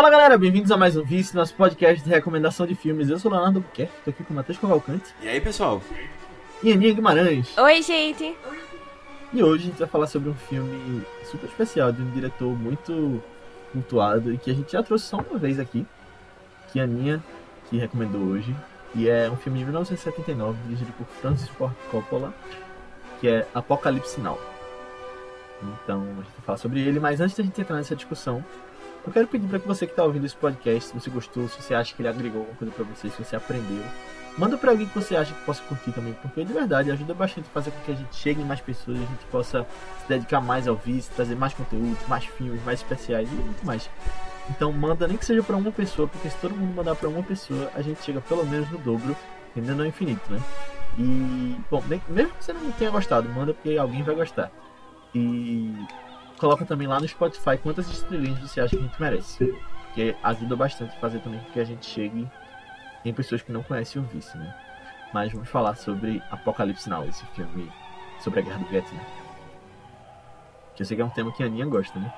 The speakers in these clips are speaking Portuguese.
Fala galera, bem-vindos a mais um Vice, nosso podcast de recomendação de filmes. Eu sou o Leonardo Albuquerque, tô aqui com o Matheus Cavalcante E aí, pessoal? e Aninha Guimarães. Oi, gente. E hoje a gente vai falar sobre um filme super especial de um diretor muito cultuado e que a gente já trouxe só uma vez aqui, que a Aninha que recomendou hoje. E é um filme de 1979, dirigido por Francis Ford Coppola, que é Apocalipse Now. Então a gente vai falar sobre ele, mas antes da gente entrar nessa discussão, eu quero pedir para que você que está ouvindo esse podcast, se você gostou, se você acha que ele agregou alguma coisa para você, se você aprendeu, manda para alguém que você acha que possa curtir também, porque de verdade ajuda bastante a fazer com que a gente chegue em mais pessoas, a gente possa se dedicar mais ao vídeo, trazer mais conteúdo, mais filmes, mais especiais e muito mais. Então manda nem que seja para uma pessoa, porque se todo mundo mandar para uma pessoa, a gente chega pelo menos no dobro, ainda não é infinito, né? E, bom, mesmo que você não tenha gostado, manda porque alguém vai gostar. E coloca também lá no Spotify quantas estrelinhas você acha que a gente merece. Porque ajuda bastante a fazer também com que a gente chegue em pessoas que não conhecem o Vice, né? Mas vamos falar sobre Apocalipse Now, esse filme sobre a Guerra do Vietnã. Que eu sei que é um tema que a Aninha gosta, né?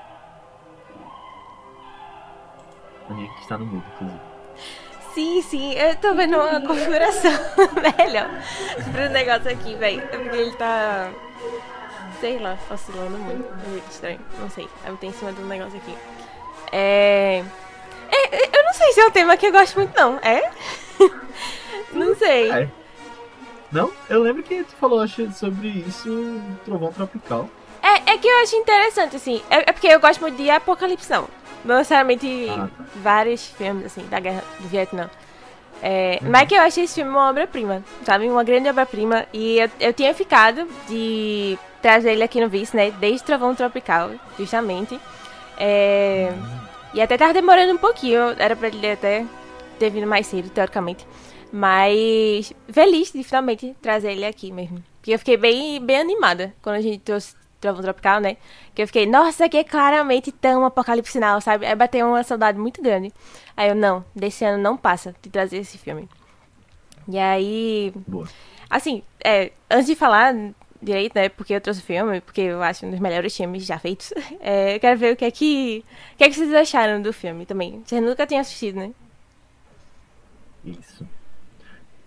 Aninha que está no mudo, inclusive. Sim, sim, eu tô vendo uma configuração melhor pro negócio aqui, velho. É porque ele tá. Sei lá, oscilando muito. É estranho. Não sei. Eu tenho em cima do negócio aqui. É... é. é, Eu não sei se é um tema que eu gosto muito, não. É? Não sei. É. Não? Eu lembro que tu falou acho, sobre isso no Trovão Tropical. É, é que eu acho interessante, assim. É, é porque eu gosto muito de Apocalipse, não. Não necessariamente Ah, vários filmes, assim, da guerra do Vietnã. É, Mas que eu achei esse filme uma obra-prima, sabe? Uma grande obra-prima. E eu, eu tinha ficado de trazer ele aqui no Vice, né? Desde Trovão Tropical, justamente. É, E até tava demorando um pouquinho. Era pra ele até ter vindo mais cedo, teoricamente. Mas feliz de finalmente trazer ele aqui mesmo. Porque eu fiquei bem, bem animada quando a gente trouxe Trovão Tropical, né? Que eu fiquei, nossa, que é claramente tão apocalipse sinal, sabe? Aí bateu uma saudade muito grande. Aí eu, não, desse ano não passa de trazer esse filme. E aí, Boa. assim, é, antes de falar direito, né? Porque eu trouxe o filme, porque eu acho um dos melhores filmes já feitos. É, eu quero ver o que é que. O que é que vocês acharam do filme também. Vocês nunca tinham assistido, né? Isso.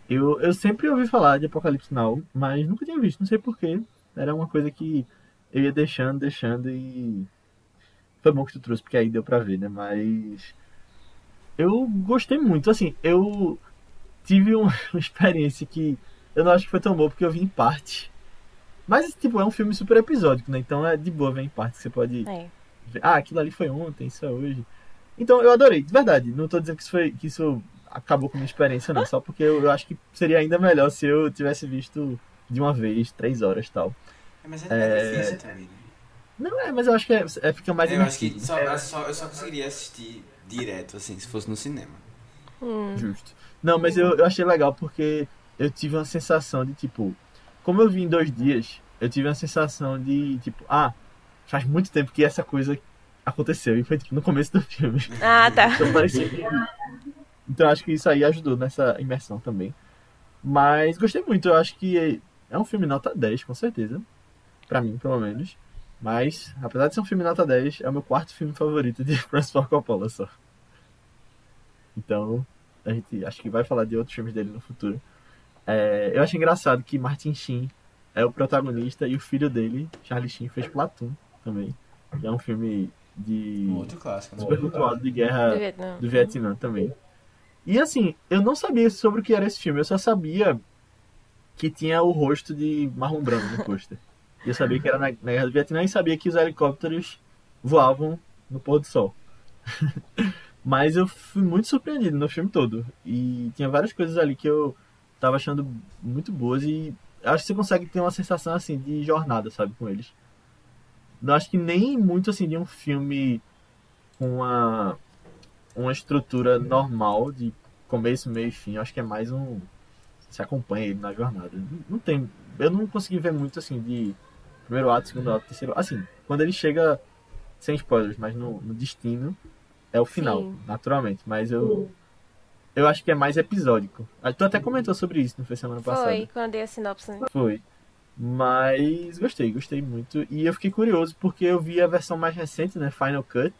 Eu, eu sempre ouvi falar de Apocalipse Now, mas nunca tinha visto, não sei porquê. Era uma coisa que eu ia deixando, deixando e. Foi bom que tu trouxe, porque aí deu pra ver, né? Mas. Eu gostei muito, assim, eu tive uma, experiência que eu não acho que foi tão boa, porque eu vi em parte. Mas, tipo, é um filme super episódico, né? Então é de boa ver em parte, você pode É. ver, ah, aquilo ali foi ontem, isso é hoje. Então eu adorei, de verdade. Não tô dizendo que isso, foi, que isso acabou com a minha experiência, não. Só porque eu, eu acho que seria ainda melhor se eu tivesse visto de uma vez, três horas e tal. É, mas é, É. é difícil também, né? Não é, mas eu acho que é, é- fica mais eu acho que imersivo. só, eu só, eu só conseguiria assistir direto, assim, se fosse no cinema. Hum. Justo. Não, mas eu, eu achei legal porque eu tive uma sensação de tipo. Como eu vi em dois dias, eu tive uma sensação de tipo, ah, faz muito tempo que essa coisa aconteceu. E foi tipo no começo do filme. Ah, tá. Então parecia que... Então acho que isso aí ajudou nessa imersão também. Mas gostei muito, eu acho que é um filme nota 10, com certeza. Pra mim, pelo menos. Mas, apesar de ser um filme nota 10, é o meu quarto filme favorito de Francis Coppola só. Então, a gente acho que vai falar de outros filmes dele no futuro. É, eu acho engraçado que Martin Sheen é o protagonista e o filho dele, Charlie Sheen, fez Platoon também. Que é um filme de Um outro clássico. né? super cultuado de guerra Do Vietnã. do Vietnã também. E assim, eu não sabia sobre o que era esse filme, eu só sabia que tinha o rosto de Marlon Brando no pôster. E eu sabia que era na, na Guerra do Vietnã e sabia que os helicópteros voavam no pôr do sol. Mas eu fui muito surpreendido no filme todo. E tinha várias coisas ali que eu tava achando muito boas e acho que você consegue ter uma sensação assim de jornada, sabe, com eles. Não acho que nem muito assim de um filme com uma uma estrutura normal de começo, meio e fim. Acho que é mais um. Se acompanha ele na jornada. Não tem. Eu não consegui ver muito assim de primeiro ato, segundo ato, terceiro. Assim, quando ele chega. Sem spoilers, mas no, no destino é o final, Sim. naturalmente. Mas eu. Eu acho que é mais episódico. Tu até comentou sobre isso, não foi semana passada? Foi, quando eu dei a sinopse. né? Foi. Mas gostei, gostei muito. E eu fiquei curioso porque eu vi a versão mais recente, né? Final Cut.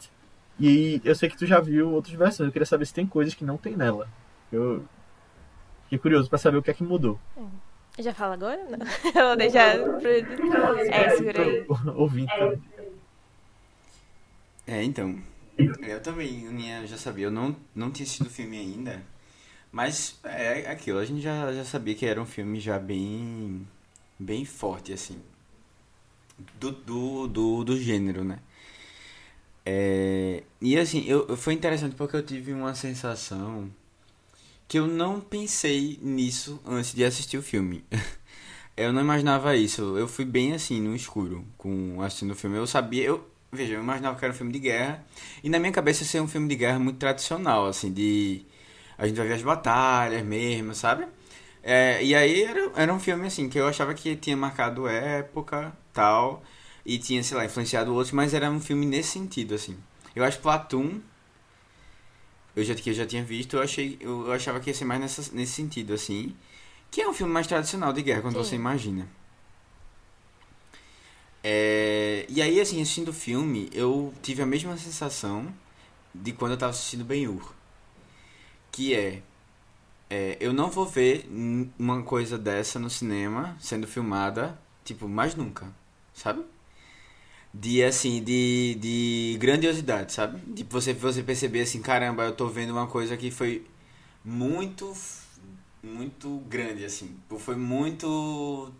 E eu sei que tu já viu outras versões, eu queria saber se tem coisas que não tem nela. Eu fiquei curioso pra saber o que é que mudou. Já fala agora? Não. Eu vou deixar pro... É, segura aí. Ouvinte. né? É, então. Eu também, Aninha, já sabia. Eu não, não tinha assistido o filme ainda. Mas é aquilo, a gente já, já sabia que era um filme já bem. bem forte, assim. Do, do, do, do gênero, né? É, e assim, eu, foi interessante porque eu tive uma sensação que eu não pensei nisso antes de assistir o filme. Eu não imaginava isso. Eu fui bem assim, no escuro, com assistindo o filme. Eu sabia, eu, veja, eu imaginava que era um filme de guerra. E na minha cabeça ia ser um filme de guerra muito tradicional, assim, de. A gente vai ver as batalhas mesmo, sabe? É, e aí era, era um filme assim, que eu achava que tinha marcado época, tal, e tinha, sei lá, influenciado outros, mas era um filme nesse sentido, assim. Eu acho Platoon eu já, que eu já tinha visto, eu, achei, eu, achava que ia ser mais nessa, nesse sentido, assim. Que é um filme mais tradicional de guerra, quando Sim. você imagina. É, e aí, assim, assistindo o filme, eu tive a mesma sensação de quando eu tava assistindo Ben-Hur. Que é, é, eu não vou ver uma coisa dessa no cinema, sendo filmada, tipo, mais nunca, sabe? De assim de, de grandiosidade, sabe? De você você perceber assim, caramba, eu tô vendo uma coisa que foi muito muito grande assim. Tipo, Foi muito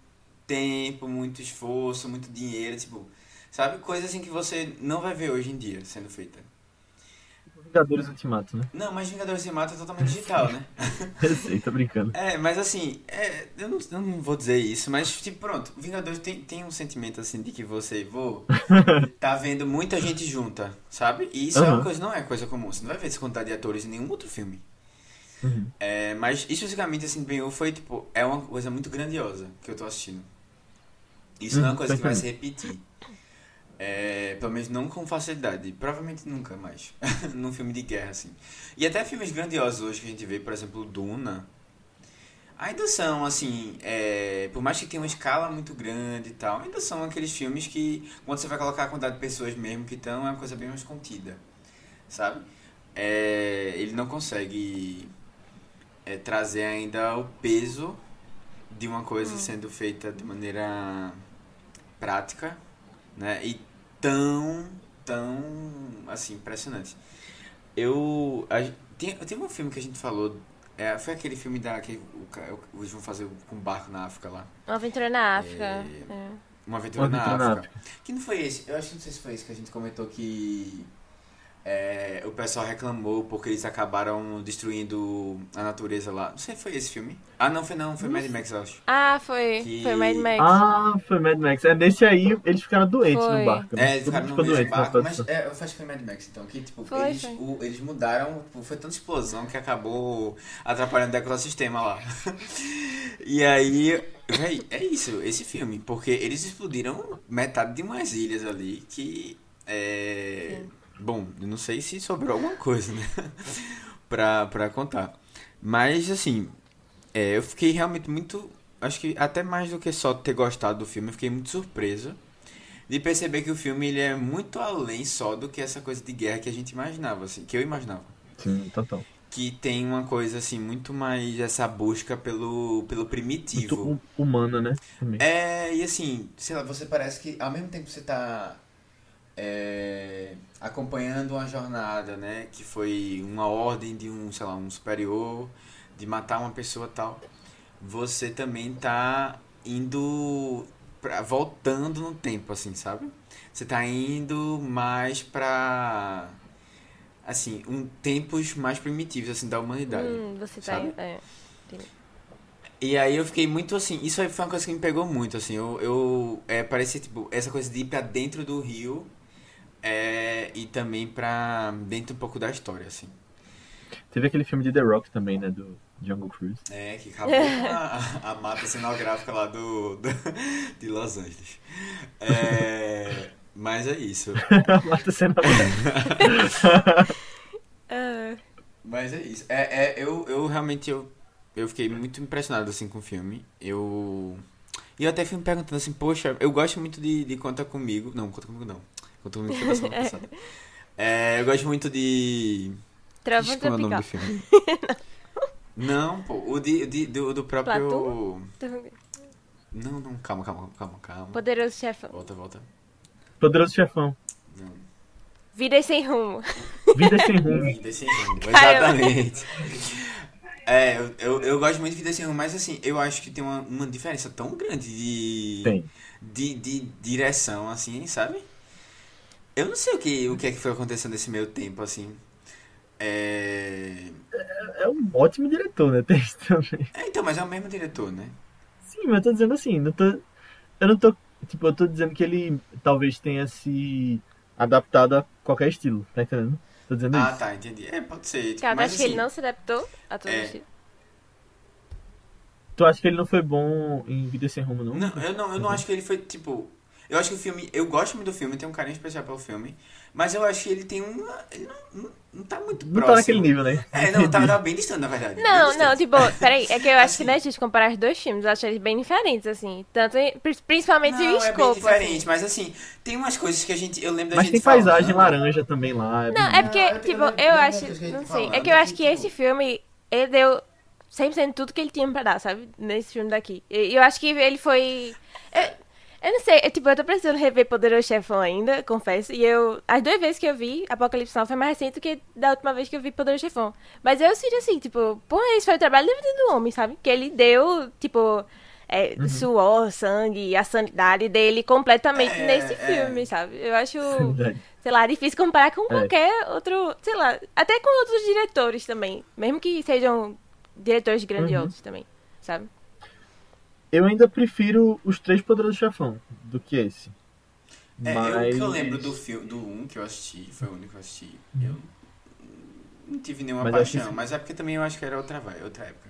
tempo, muito esforço, muito dinheiro, tipo, sabe? Coisa assim que você não vai ver hoje em dia sendo feita. Vingadores Ultimato, né? Não, mas Vingadores Mata é totalmente digital, né? Eu sei, tô brincando. É, mas assim, é, eu, não, eu não vou dizer isso, mas tipo, pronto, Vingadores tem, tem um sentimento assim de que você, vou, tá vendo muita gente junta, sabe? E isso é uma coisa, não é coisa comum, você não vai ver essa quantidade de atores em nenhum outro filme. Uhum. É, mas especificamente assim, Ben-Hur foi tipo, é uma coisa muito grandiosa que eu tô assistindo. Isso não é uma Uhum, coisa que vai se repetir. É, pelo menos não com facilidade. Provavelmente nunca mais. num filme de guerra, assim. E até filmes grandiosos hoje que a gente vê, por exemplo, Duna. Ainda são, assim, é, por mais que tenha uma escala muito grande e tal, ainda são aqueles filmes que, quando você vai colocar a quantidade de pessoas mesmo que estão, é uma coisa bem mais contida, sabe? É, ele não consegue é, trazer ainda o peso de uma coisa sendo feita de maneira prática, né? E tão, tão, assim, impressionante. Eu, a, tem, tem um filme que a gente falou, é, foi aquele filme da que o, ca- eles vão fazer com um barco na África lá, Uma aventura na África. É. É. uma aventura, Uma aventura na, na África. Que não foi esse? Eu acho que não sei se foi esse que a gente comentou que é, o pessoal reclamou porque eles acabaram destruindo a natureza lá. Não sei se foi esse filme. Ah, não foi não, foi Mad Max, eu acho. Ah, foi. Que- Foi Mad Max. Ah, foi Mad Max. É nesse aí eles ficaram doentes Foi. no barco. né? É, eles ficaram no barco, mas é, eu acho que foi Mad Max, então, que tipo, Foi, eles, foi. o- eles mudaram, tipo, foi tanta explosão que acabou atrapalhando o ecossistema lá. e aí, véi, é isso, esse filme, porque eles explodiram metade de umas ilhas ali que é... Bom, eu não sei se sobrou alguma coisa, né? pra, pra contar. Mas, assim, é, eu fiquei realmente muito. Acho que até mais do que só ter gostado do filme, eu fiquei muito surpreso de perceber que o filme ele é muito além só do que essa coisa de guerra que a gente imaginava, assim, que eu imaginava. Sim, total. Que tem uma coisa assim muito mais essa busca pelo, pelo primitivo. Muito hu- humana, né? Também. É, e assim, sei lá, você parece que ao mesmo tempo que você tá é, acompanhando uma jornada, né? Que foi uma ordem de um, sei lá, um superior de matar uma pessoa tal. Você também tá indo pra, voltando no tempo, assim, sabe? Você tá indo mais pra assim, um tempos mais primitivos assim da humanidade. Hum, você tá. sabe? É. E aí eu fiquei muito assim, isso aí foi uma coisa que me pegou muito, assim, eu, eu é, parecia, tipo, essa coisa de ir pra dentro do rio é, e também pra dentro um pouco da história, assim. Teve aquele filme de The Rock também, né? Do Jungle Cruise. É, que acabou com a, a mata cenográfica lá do, do- de Los Angeles. É, mas é isso. Mata cena. Ah, Mas é isso. É, é, eu, eu realmente eu, eu fiquei muito impressionado assim com o filme. Eu. E eu até fui me perguntando assim, poxa, eu gosto muito de, de Conta Comigo. Não, Conta Comigo não. Comigo foi da semana passada. É, eu gosto muito de. Trovão como é o nome do filme? Não, pô, o de, de- do, do próprio. Não, não, calma, calma, calma, calma. Poderoso chefão. Volta, volta. Poderoso Chefão. Não. Vida sem rumo. Vida sem rumo. Vida sem rumo, exatamente. É, eu, eu, eu gosto muito de Vida sem rumo, mas assim, eu acho que tem uma, uma diferença tão grande de, Tem. de, de direção, assim, sabe? Eu não sei o que, o que é que foi acontecendo nesse meio tempo, assim. É... É um ótimo diretor, né? Tem isso também. é, então, mas é o mesmo diretor, né? Sim, mas eu tô dizendo assim, não tô. Eu não tô. Tipo, eu tô dizendo que ele talvez tenha se adaptado a qualquer estilo, tá entendendo? Tô dizendo Ah, isso. tá, entendi. É, pode ser. Tipo, Cara, mas, acho que ele assim, não se adaptou a todo é. estilo. Tu acha que ele não foi bom em Vida Sem Rumo, não? Não, eu não, eu não acho que ele foi, tipo... Eu acho que o filme... Eu gosto muito do filme, tenho um carinho especial pelo filme. Mas eu acho que ele tem uma... Ele não, não, não tá muito Não próximo. tá naquele nível, né? É, não, tava, tava bem distante, na verdade. bem Não, não, tipo, peraí, é que eu acho que Assim. não é justo comparar os dois filmes, eu acho eles bem diferentes, assim. Tanto, principalmente Não, o é bem escopo, diferente, assim. mas assim, tem umas coisas que a gente... Eu lembro da Mas gente tem paisagem falando. laranja também lá. Não, é porque, Não, eu- tipo, eu eu, acho, que gente não sei, é que eu acho que, que tipo- esse filme, ele deu 100% tudo que ele tinha pra dar, sabe? Nesse filme daqui. E eu acho que ele foi... Eu, eu não sei, é, tipo, eu tô precisando rever Poderoso Chefão ainda, confesso, e eu... As duas vezes que eu vi Apocalipse Now foi mais recente do que da última vez que eu vi Poderoso Chefão. Mas eu sinto assim, tipo, porra, esse foi o trabalho da vida do homem, sabe? Que ele deu, tipo... é, suor, sangue, a sanidade dele completamente É, nesse é. filme, sabe? Eu acho Verdade. sei lá, difícil comparar com É. qualquer outro, sei lá, até com outros diretores também, mesmo que sejam diretores grandiosos também, sabe? Eu ainda prefiro os três Poderosos Chefão do que esse. É, eu, Mas... o que eu lembro do filme, do 1 que eu assisti, foi o único que eu assisti, eu não tive nenhuma Mas eu paixão, que- mas é porque também eu acho que era outra, vai- outra época.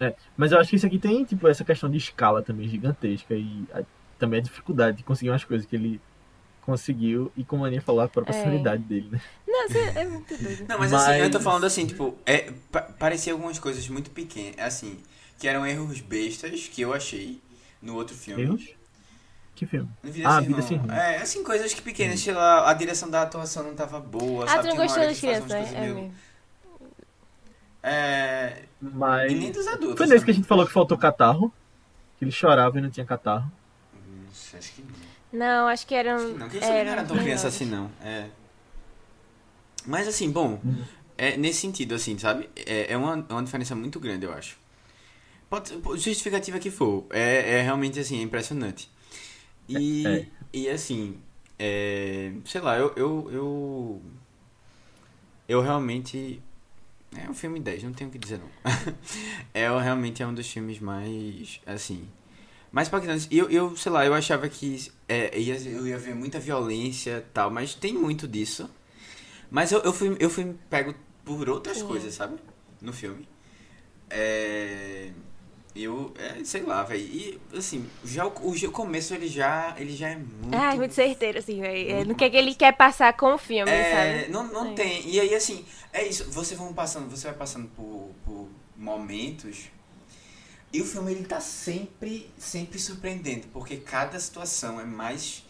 É, mas eu acho que isso aqui tem, tipo, essa questão de escala também gigantesca e a- também a dificuldade de conseguir umas coisas que ele conseguiu e como a Aninha falou, a própria É. sanidade dele, né? Não, você é muito doido. Não, mas, assim, eu tô Mas- falando assim, tipo, é, pa parecia algumas coisas muito pequenas, assim, que eram erros bestas que eu achei no outro filme. Erros? Que filme? Vida Ah, Sem Vida. Sem Rumo. É, assim, coisas que pequenas, sei lá, a direção da atuação não tava boa, Ah, sabe? tu não gostou das crianças, É meio-. É, Mas... e nem dos adultos. Foi nesse que a gente falou que faltou catarro. Que ele chorava e não tinha catarro. Acho que não. Não, acho que eram. Acho que não, que filme não era tão criança assim, não. É. Mas assim, bom, é nesse sentido, assim, sabe? É, é uma, é uma diferença muito grande, eu acho. Pode, justificativa que for, é, é realmente assim, é impressionante. E, É. e assim, é, sei lá, eu, eu, eu. Eu realmente. É um filme 10, não tenho o que dizer não. é realmente é um dos filmes mais. Assim. Mais impactantes. E eu, eu, sei lá, eu achava que é, ia, eu ia ver muita violência e tal, mas tem muito disso. Mas eu, eu, fui, eu fui pego por outras Sim. coisas, sabe? No filme. É. Eu, é, sei lá, velho. E, assim, já o, o, o começo ele já, ele já é muito. Ah, muito certeiro, assim, velho. É, No que, é que ele quer passar com o filme, É, sabe? não, não É. tem. E aí, assim, é isso. Você, vão passando, você vai passando por, por momentos. E o filme, ele tá sempre, sempre surpreendente. Porque cada situação é mais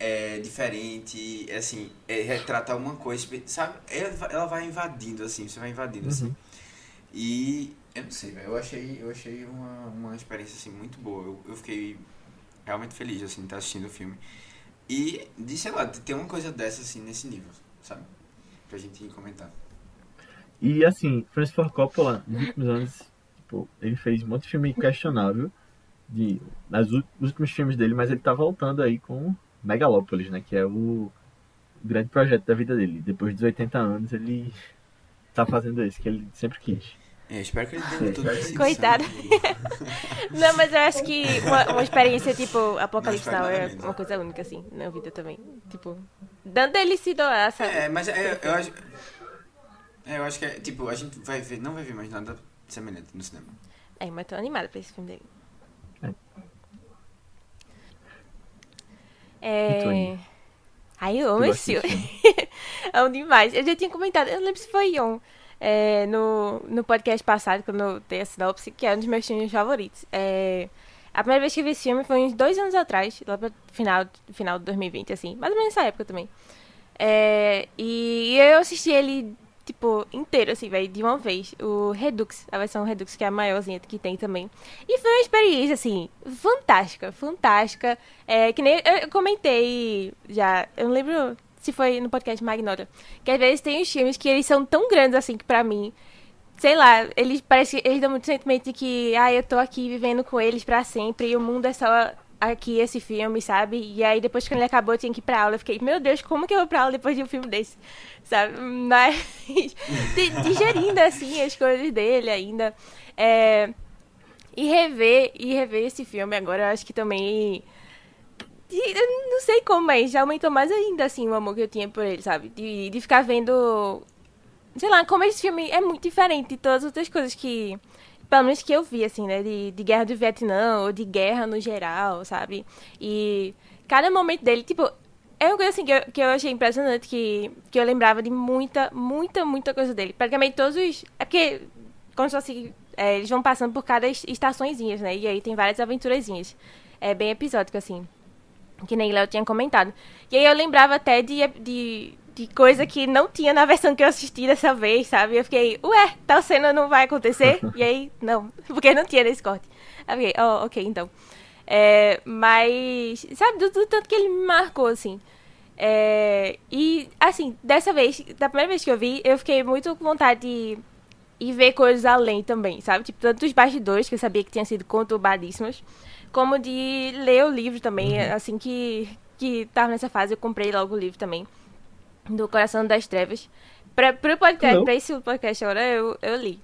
é, diferente. é, Assim, é, retrata uma coisa, sabe? Ela, vai- ela vai invadindo, assim. Você vai invadindo, assim. Uhum. E eu não sei. Eu achei, eu achei uma, uma experiência, assim, muito boa. Eu, eu fiquei realmente feliz, assim, de estar assistindo o filme. E, de, sei lá, ter uma coisa dessa, assim, nesse nível, sabe? Pra gente comentar. E assim, Francis Ford Coppola, nos últimos anos, tipo, ele fez um monte de filme questionável de, nas, últimos filmes dele, mas ele tá voltando aí com Megalópolis, né? Que é o grande projeto da vida dele. Depois dos 80 anos, ele tá fazendo isso, que ele sempre quis. É, espero que ele dê tudo isso. Coitado. Não, mas eu acho que uma, uma experiência tipo Apocalipse Now é uma coisa única, assim, na vida também. Tipo, dando ele se doar, sabe? É, mas é, eu acho... É, eu acho que é, tipo, a gente vai ver, não vai ver mais nada semelhante no cinema. É, mas tô animada pra esse filme dele. É. É. Ai, eu amo esse filme. amo demais. Eu já tinha comentado, eu não lembro se foi um. É, no, no podcast passado, quando eu dei a sinopse, que é um dos meus filmes favoritos. É, a primeira vez que eu vi esse filme foi uns dois anos atrás, lá pro final, final de 2020, assim, mais ou menos nessa época também. É, e eu assisti ele, tipo, inteiro, assim, velho, de uma vez. O Redux, a versão Redux, que é a maiorzinha que tem também. E foi uma experiência, assim, fantástica, fantástica. É, que nem eu comentei já, eu não lembro se foi no podcast Magnota, que às vezes tem os filmes que eles são tão grandes, assim, que pra mim sei lá, eles parece eles dão muito sentimento de que, ah, eu tô aqui vivendo com eles para sempre e o mundo é só aqui esse filme, sabe? E aí depois que ele acabou eu tinha que ir pra aula. Eu fiquei, meu Deus, como que eu vou pra aula depois de um filme desse? Sabe? Mas digerindo assim as coisas dele ainda. É... E rever, e rever esse filme agora, eu acho que também. Eu não sei como, mas já aumentou mais ainda, assim, o amor que eu tinha por ele, sabe? De, de ficar vendo. Sei lá, como esse filme é muito diferente de todas as outras coisas que pelo menos que eu vi, assim, né? De, de guerra do Vietnã, ou de guerra no geral, sabe? E cada momento dele, tipo, é uma coisa assim que eu, que eu achei impressionante, que, que eu lembrava de muita, muita, muita coisa dele. Praticamente todos os. É porque, como se. É, eles vão passando por cada estaçõezinhas, né? E aí tem várias aventurazinhas. É bem episódico, assim. Que nem Léo tinha comentado. E aí eu lembrava até de, de, de coisa que não tinha na versão que eu assisti dessa vez, sabe? Eu fiquei, ué, tal cena não vai acontecer? e aí, não, porque não tinha nesse corte. Aí eu fiquei, oh, ok, então. É, mas, sabe, do, do, tanto que ele me marcou, assim. É, e, assim, dessa vez, da primeira vez que eu vi, eu fiquei muito com vontade de ir ver coisas além também, sabe? Tipo, tanto dos bastidores, que eu sabia que tinham sido conturbadíssimos, como de ler o livro também. Uhum. Assim que, que tava nessa fase, eu comprei logo o livro também do Coração das Trevas. Pra, pro podcast, pra esse podcast agora, eu, eu li.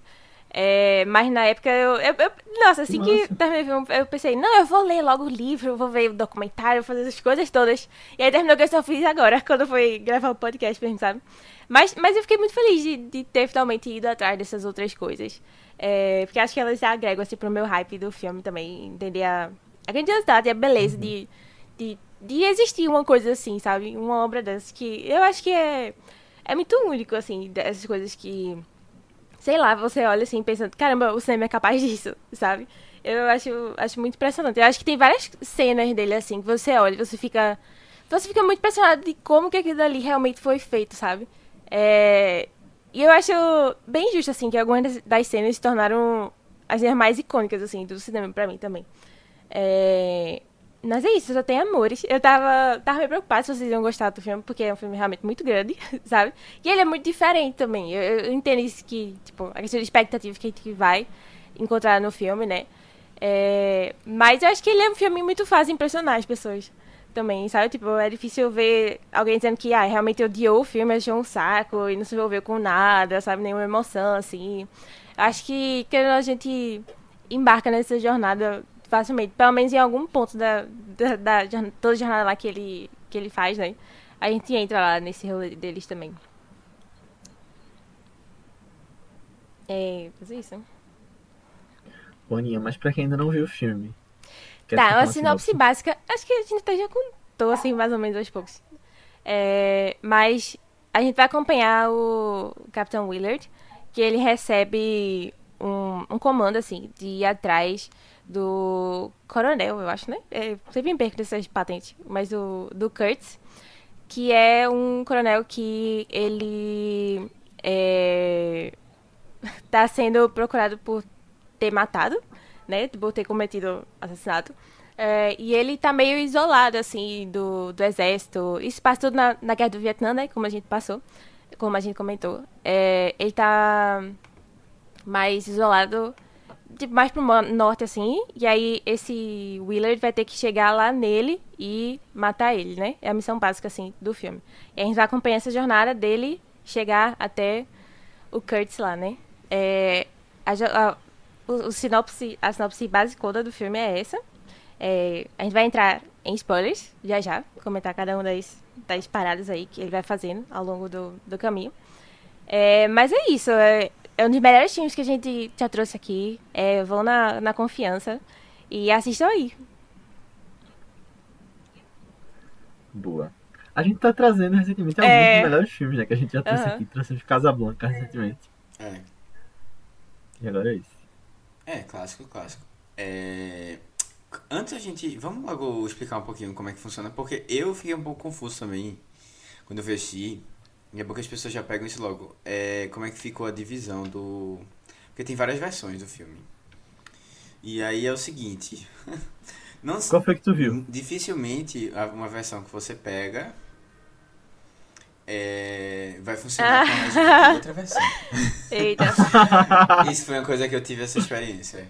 É, mas na época eu, eu, eu Nossa, assim nossa. que terminei eu pensei, não, eu vou ler logo o livro, vou ver o documentário, fazer essas coisas todas. E aí terminou que eu só fiz agora, quando foi gravar o podcast mesmo, sabe? Mas, mas eu fiquei muito feliz de, de ter finalmente ido atrás dessas outras coisas. É, porque acho que elas agregam assim, pro meu hype do filme também. Entender a, a grandiosidade e a beleza uhum. de, de de existir uma coisa assim, sabe? Uma obra dessa que eu acho que é, é muito único, assim, dessas coisas que, sei lá, você olha assim pensando, caramba, o cinema é capaz disso, sabe? Eu acho, acho muito impressionante. Eu acho que tem várias cenas dele, assim, que você olha e você fica. Você fica muito impressionado de como que aquilo ali realmente foi feito, sabe? É, e eu acho bem justo, assim, que algumas das cenas se tornaram as mais icônicas, assim, do cinema pra mim também. É, mas é isso, só tem amores. Eu tava, tava meio preocupada se vocês iam gostar do filme, porque é um filme realmente muito grande, sabe? E ele é muito diferente também. Eu, eu entendo isso que, tipo, a questão de expectativa que a gente vai encontrar no filme, né? É, mas eu acho que ele é um filme muito fácil impressionar as pessoas também, sabe? Tipo, é difícil ver alguém dizendo que, ah, realmente odiou o filme, achou um saco e não se envolveu com nada, sabe? Nenhuma emoção, assim. Acho que quando a gente embarca nessa jornada facilmente. Pelo menos em algum ponto da, da, da, da toda jornada lá que ele, que ele faz, né? A gente entra lá nesse rolê deles também. É, fazer isso. Boninha, mas pra quem ainda não viu o filme. Tá, uma sinopse, básica. Acho que a gente até já contou, assim, mais ou menos aos poucos. É, mas a gente vai acompanhar o Capitão Willard, que ele recebe um, um comando, assim, de ir atrás do coronel, eu acho, né? É, sempre me perco dessas patentes, mas do, do Kurtz, que é um coronel que ele é, tá sendo procurado por ter matado, né? Por ter cometido assassinato. É, e ele tá meio isolado, assim, do, do exército. Isso passa tudo na, na guerra do Vietnã, né? Como a gente passou, como a gente comentou. É, ele tá mais isolado tipo, mais pro norte, assim. E aí esse Willard vai ter que chegar lá nele e matar ele, né? É a missão básica, assim, do filme. E a gente vai acompanhar essa jornada dele chegar até o Kurtz lá, né? É, a, a, o, o, sinopse, a sinopse básica do filme é essa. É, a gente vai entrar em spoilers, já já, comentar cada uma das, das paradas aí que ele vai fazendo ao longo do, do caminho. É, mas é isso, é, é um dos melhores filmes que a gente já trouxe aqui. É, vão na, na confiança e assistam aí. Boa. A gente tá trazendo recentemente alguns é... dos melhores filmes, né? Que a gente já trouxe uhum. aqui. Trouxemos Casablanca recentemente. É. E agora é isso. É, clássico, clássico. É... Antes a gente... Vamos logo explicar um pouquinho como é que funciona, porque eu fiquei um pouco confuso também quando eu assistir, e é bom que as pessoas já pegam isso logo. É, como é que ficou a divisão do. Porque tem várias versões do filme. E aí é o seguinte. Não, Qual foi que tu viu? Dificilmente uma versão que você pega é, vai funcionar com a outra versão. Eita. Isso foi uma coisa que eu tive essa experiência.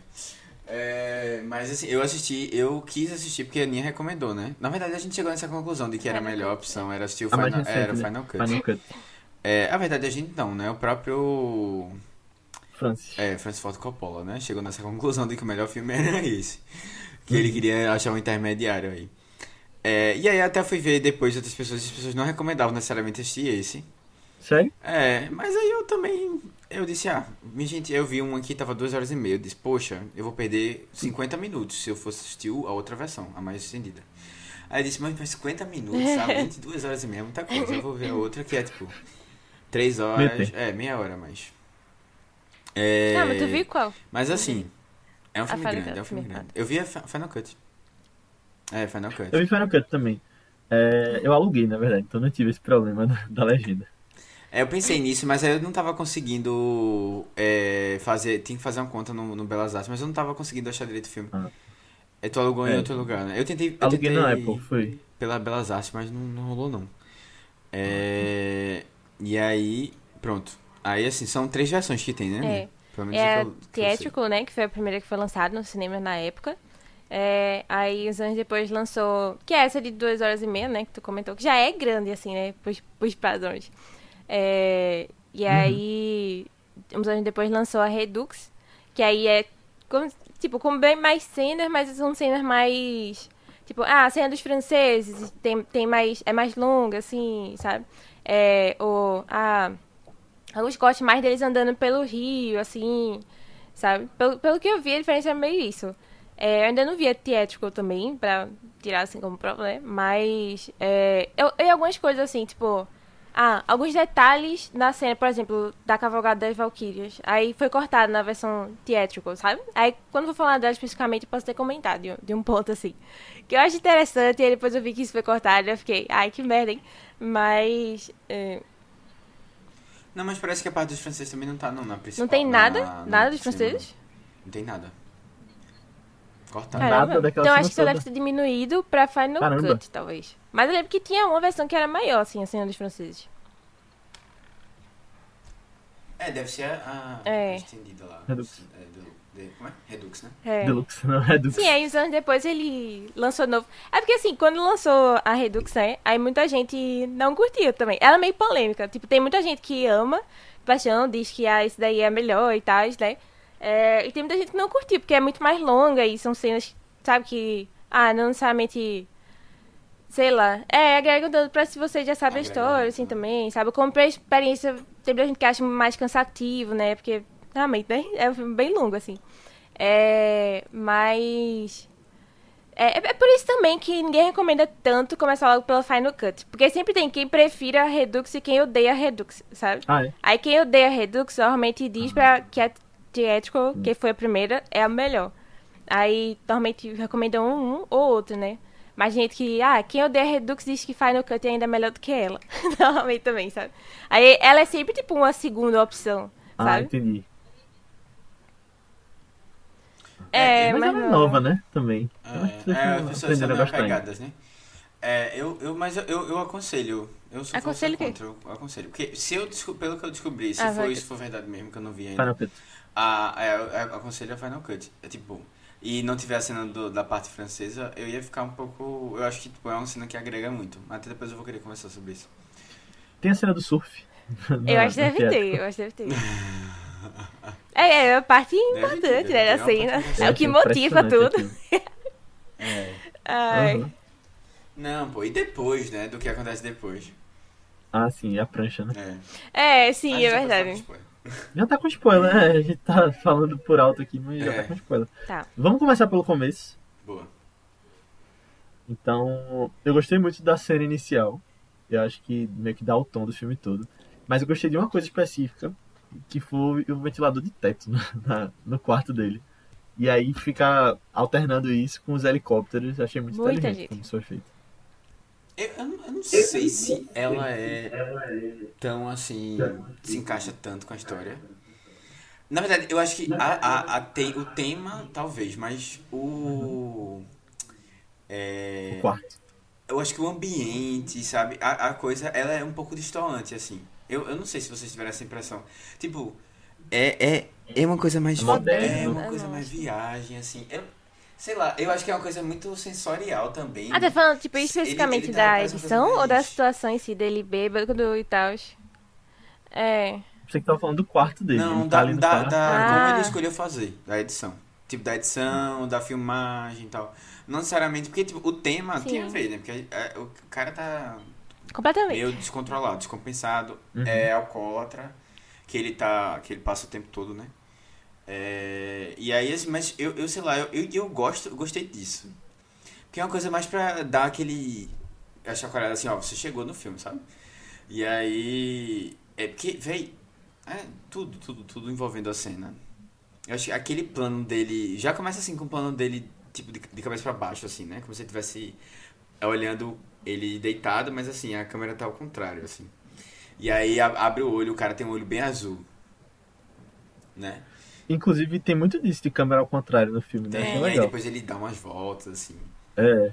É, mas assim, eu assisti, eu quis assistir porque a Aninha recomendou, né? Na verdade, a gente chegou nessa conclusão de que era a melhor opção, era assistir o Final, recente, era o né? Final Cut. Final Cut. É, a verdade a gente não, né? O próprio Francis. é, Francis Ford Coppola, né? Chegou nessa conclusão de que o melhor filme era esse. Que ele queria achar um intermediário aí. É, e aí até fui ver depois de outras pessoas, e as pessoas não recomendavam necessariamente assistir esse. Sério? É, mas aí eu também. Eu disse, ah, minha gente, eu vi um aqui, tava duas horas e meia. Eu disse, poxa, eu vou perder 50 minutos se eu fosse assistir a outra versão, a mais estendida. Aí eu disse, mas mas 50 minutos, sabe? 22 horas e meia é muita coisa. Eu vou ver a outra que é tipo 3 horas. É, meia hora mais. É, Não, mas tu viu qual? Mas assim, é um filme grande, é um filme grande. Eu vi a Fi- Final Cut. É, Final Cut. Eu vi Final Cut também. É, eu aluguei, na verdade, então não tive esse problema da, da legenda. É, eu pensei nisso, mas aí eu não tava conseguindo é, fazer. Tinha que fazer uma conta no, no Belas Artes, mas eu não tava conseguindo achar direito o filme. Ah. É, tu alugou em É. outro lugar, né? Eu tentei. Eu Aluguei tentei na Apple, foi. pela Belas Artes, mas não, não rolou não. É, e aí, pronto. Aí assim, são três versões que tem, né? É. Pelo menos É que a eu- que eu sei. Theatrical, né? Que foi a primeira que foi lançada no cinema na época. É, aí, uns anos depois, lançou... Que é essa de duas horas e meia, né? Que tu comentou. Que já é grande, assim, né? Pros, pros padrões. É, e aí, uns anos depois, lançou a Redux. Que aí é... como- tipo, com bem mais cenas, mas são cenas mais... Tipo, ah, a cena dos franceses tem, tem mais... É mais longa, assim, sabe? É, ou... Ah, alguns cortes mais deles andando pelo rio, assim, sabe? Pelo, pelo que eu vi, a diferença é meio isso. É, eu ainda não vi a Theatrical também, pra tirar assim como prova, né? Mas, é, eu, e algumas coisas assim, tipo... Ah, alguns detalhes na cena, por exemplo, da Cavalgada das Valkyrias. Aí foi cortado na versão Theatrical, sabe? Aí, quando eu vou falar dela especificamente, eu posso ter comentado de, um- de um ponto assim. Que eu acho interessante, e aí depois eu vi que isso foi cortado, e eu fiquei, ai, que merda, hein? Mas, é, Não, mas parece que a parte dos franceses também não tá não, na principal. não tem nada, na- no nada dos franceses? Não tem nada. Cortado. Nada Caramba. daquela Então acho que só deve ter diminuído pra Final Caramba. Cut, talvez. Mas eu lembro que tinha uma versão que era maior, assim, a cena dos franceses. É, deve ser a, a É. estendida lá. Redux. É, do, de, como é? Redux, né? É. Deluxe, não, Redux. Sim, aí uns anos depois ele lançou novo. É porque assim, quando lançou a Redux, né? Aí muita gente não curtiu também. Ela é meio polêmica. Tipo, tem muita gente que ama paixão, diz que ah, esse daí é melhor e tal, né? É, e tem muita gente que não curtiu, porque é muito mais longa e são cenas, sabe, que. Ah, não necessariamente. Sei lá. É, agrega tanto pra se você já sabe a história, assim, também, sabe? Como pra experiência, tem muita gente que acha mais cansativo, né? Porque, realmente, né? É um filme bem longo, assim. É. Mas. É, é por isso também que ninguém recomenda tanto começar logo pela Final Cut. Porque sempre tem quem prefira a Redux e quem odeia a Redux, sabe? Ah, é? Aí quem odeia a Redux normalmente diz pra que a Theatrical, que foi a primeira, é a melhor. Aí normalmente recomendam um, um ou outro, né? Mas gente que, ah, quem odeia a Redux diz que Final Cut é ainda melhor do que ela. normalmente também, sabe? Aí ela é sempre tipo uma segunda opção, Ah, sabe? entendi. É, mas, mas ela é não. nova, né? Também. Eu acho que É, é, aprenderam ainda. apegadas, né? É, eu, eu, mas eu, eu, aconselho. Eu sou Aconselho o quê? contra, eu aconselho. Porque se eu, pelo que eu descobri, se Ah, for vai. isso for verdade mesmo, que eu não vi ainda, Final Cut. A, é, eu- eu aconselho a Final Cut. É tipo, e não tiver a cena do- da parte francesa, eu ia ficar um pouco. Eu acho que tipo, é uma cena que agrega muito. Até depois eu vou querer conversar sobre isso. Tem a cena do surf. Eu acho que deve ter, eu acho que deve ter. É, é a parte importante, ter, né, da é cena. parte É o que motiva tudo. É. Ai. Aham. Não, pô, e depois, né? Do que acontece depois. Ah, sim, a prancha, né? É. É, sim, é foi verdade. Já tá com spoiler, né? A gente tá falando por alto aqui, mas já É. tá com spoiler. Tá. Vamos começar pelo começo. Boa. Então, eu gostei muito da cena inicial. Eu acho que meio que dá o tom do filme todo. Mas eu gostei de uma coisa específica, que foi o ventilador de teto no, na- no quarto dele. E aí ficar alternando isso com os helicópteros, achei muito Muita inteligente gente. como isso foi feito. Eu, eu, não- eu não sei se ela é tão assim. se encaixa tanto com a história. Na verdade, eu acho que a, a, a te- o tema, talvez, mas o. É, O quarto. eu acho que o ambiente, sabe? A, a coisa, ela é um pouco distoante, assim. Eu, eu não sei se vocês tiveram essa impressão. Tipo, é, é, é uma coisa mais. Moderno. É uma Eu coisa não mais viagem, assim. Eu, sei lá, eu acho que é uma coisa muito sensorial também. Ah, tá falando, tipo, Ele- especificamente ele tá- da edição ou da situação em si, dele bêbado e tal? É. Você que tava falando do quarto dele. Não, ele tá da, da, quarto. da- Ah. como ele escolheu fazer, da edição. Tipo, da edição, da filmagem e tal. Não necessariamente, porque tipo, o tema Sim. tinha a ver, né? Porque é, o cara tá Completamente. meio descontrolado, descompensado, Uhum. é alcoólatra, que ele tá. que ele passa o tempo todo, né? É, e aí, assim, mas eu, eu sei lá, eu, eu, eu gosto, eu gostei disso. Porque é uma coisa mais pra dar aquele. A chacoalhada assim, ó, você chegou no filme, sabe? E aí. É porque, véi. É tudo, tudo, tudo envolvendo a cena. Eu acho que aquele plano dele. Já começa assim com o plano dele, tipo, de, de cabeça pra baixo, assim, né? Como se ele estivesse olhando ele deitado, mas assim, a câmera tá ao contrário, assim. E aí abre o olho, o cara tem um olho bem azul. Né? Inclusive, tem muito disso de câmera ao contrário no filme, né? Tem, é e aí legal. depois ele dá umas voltas, assim. É,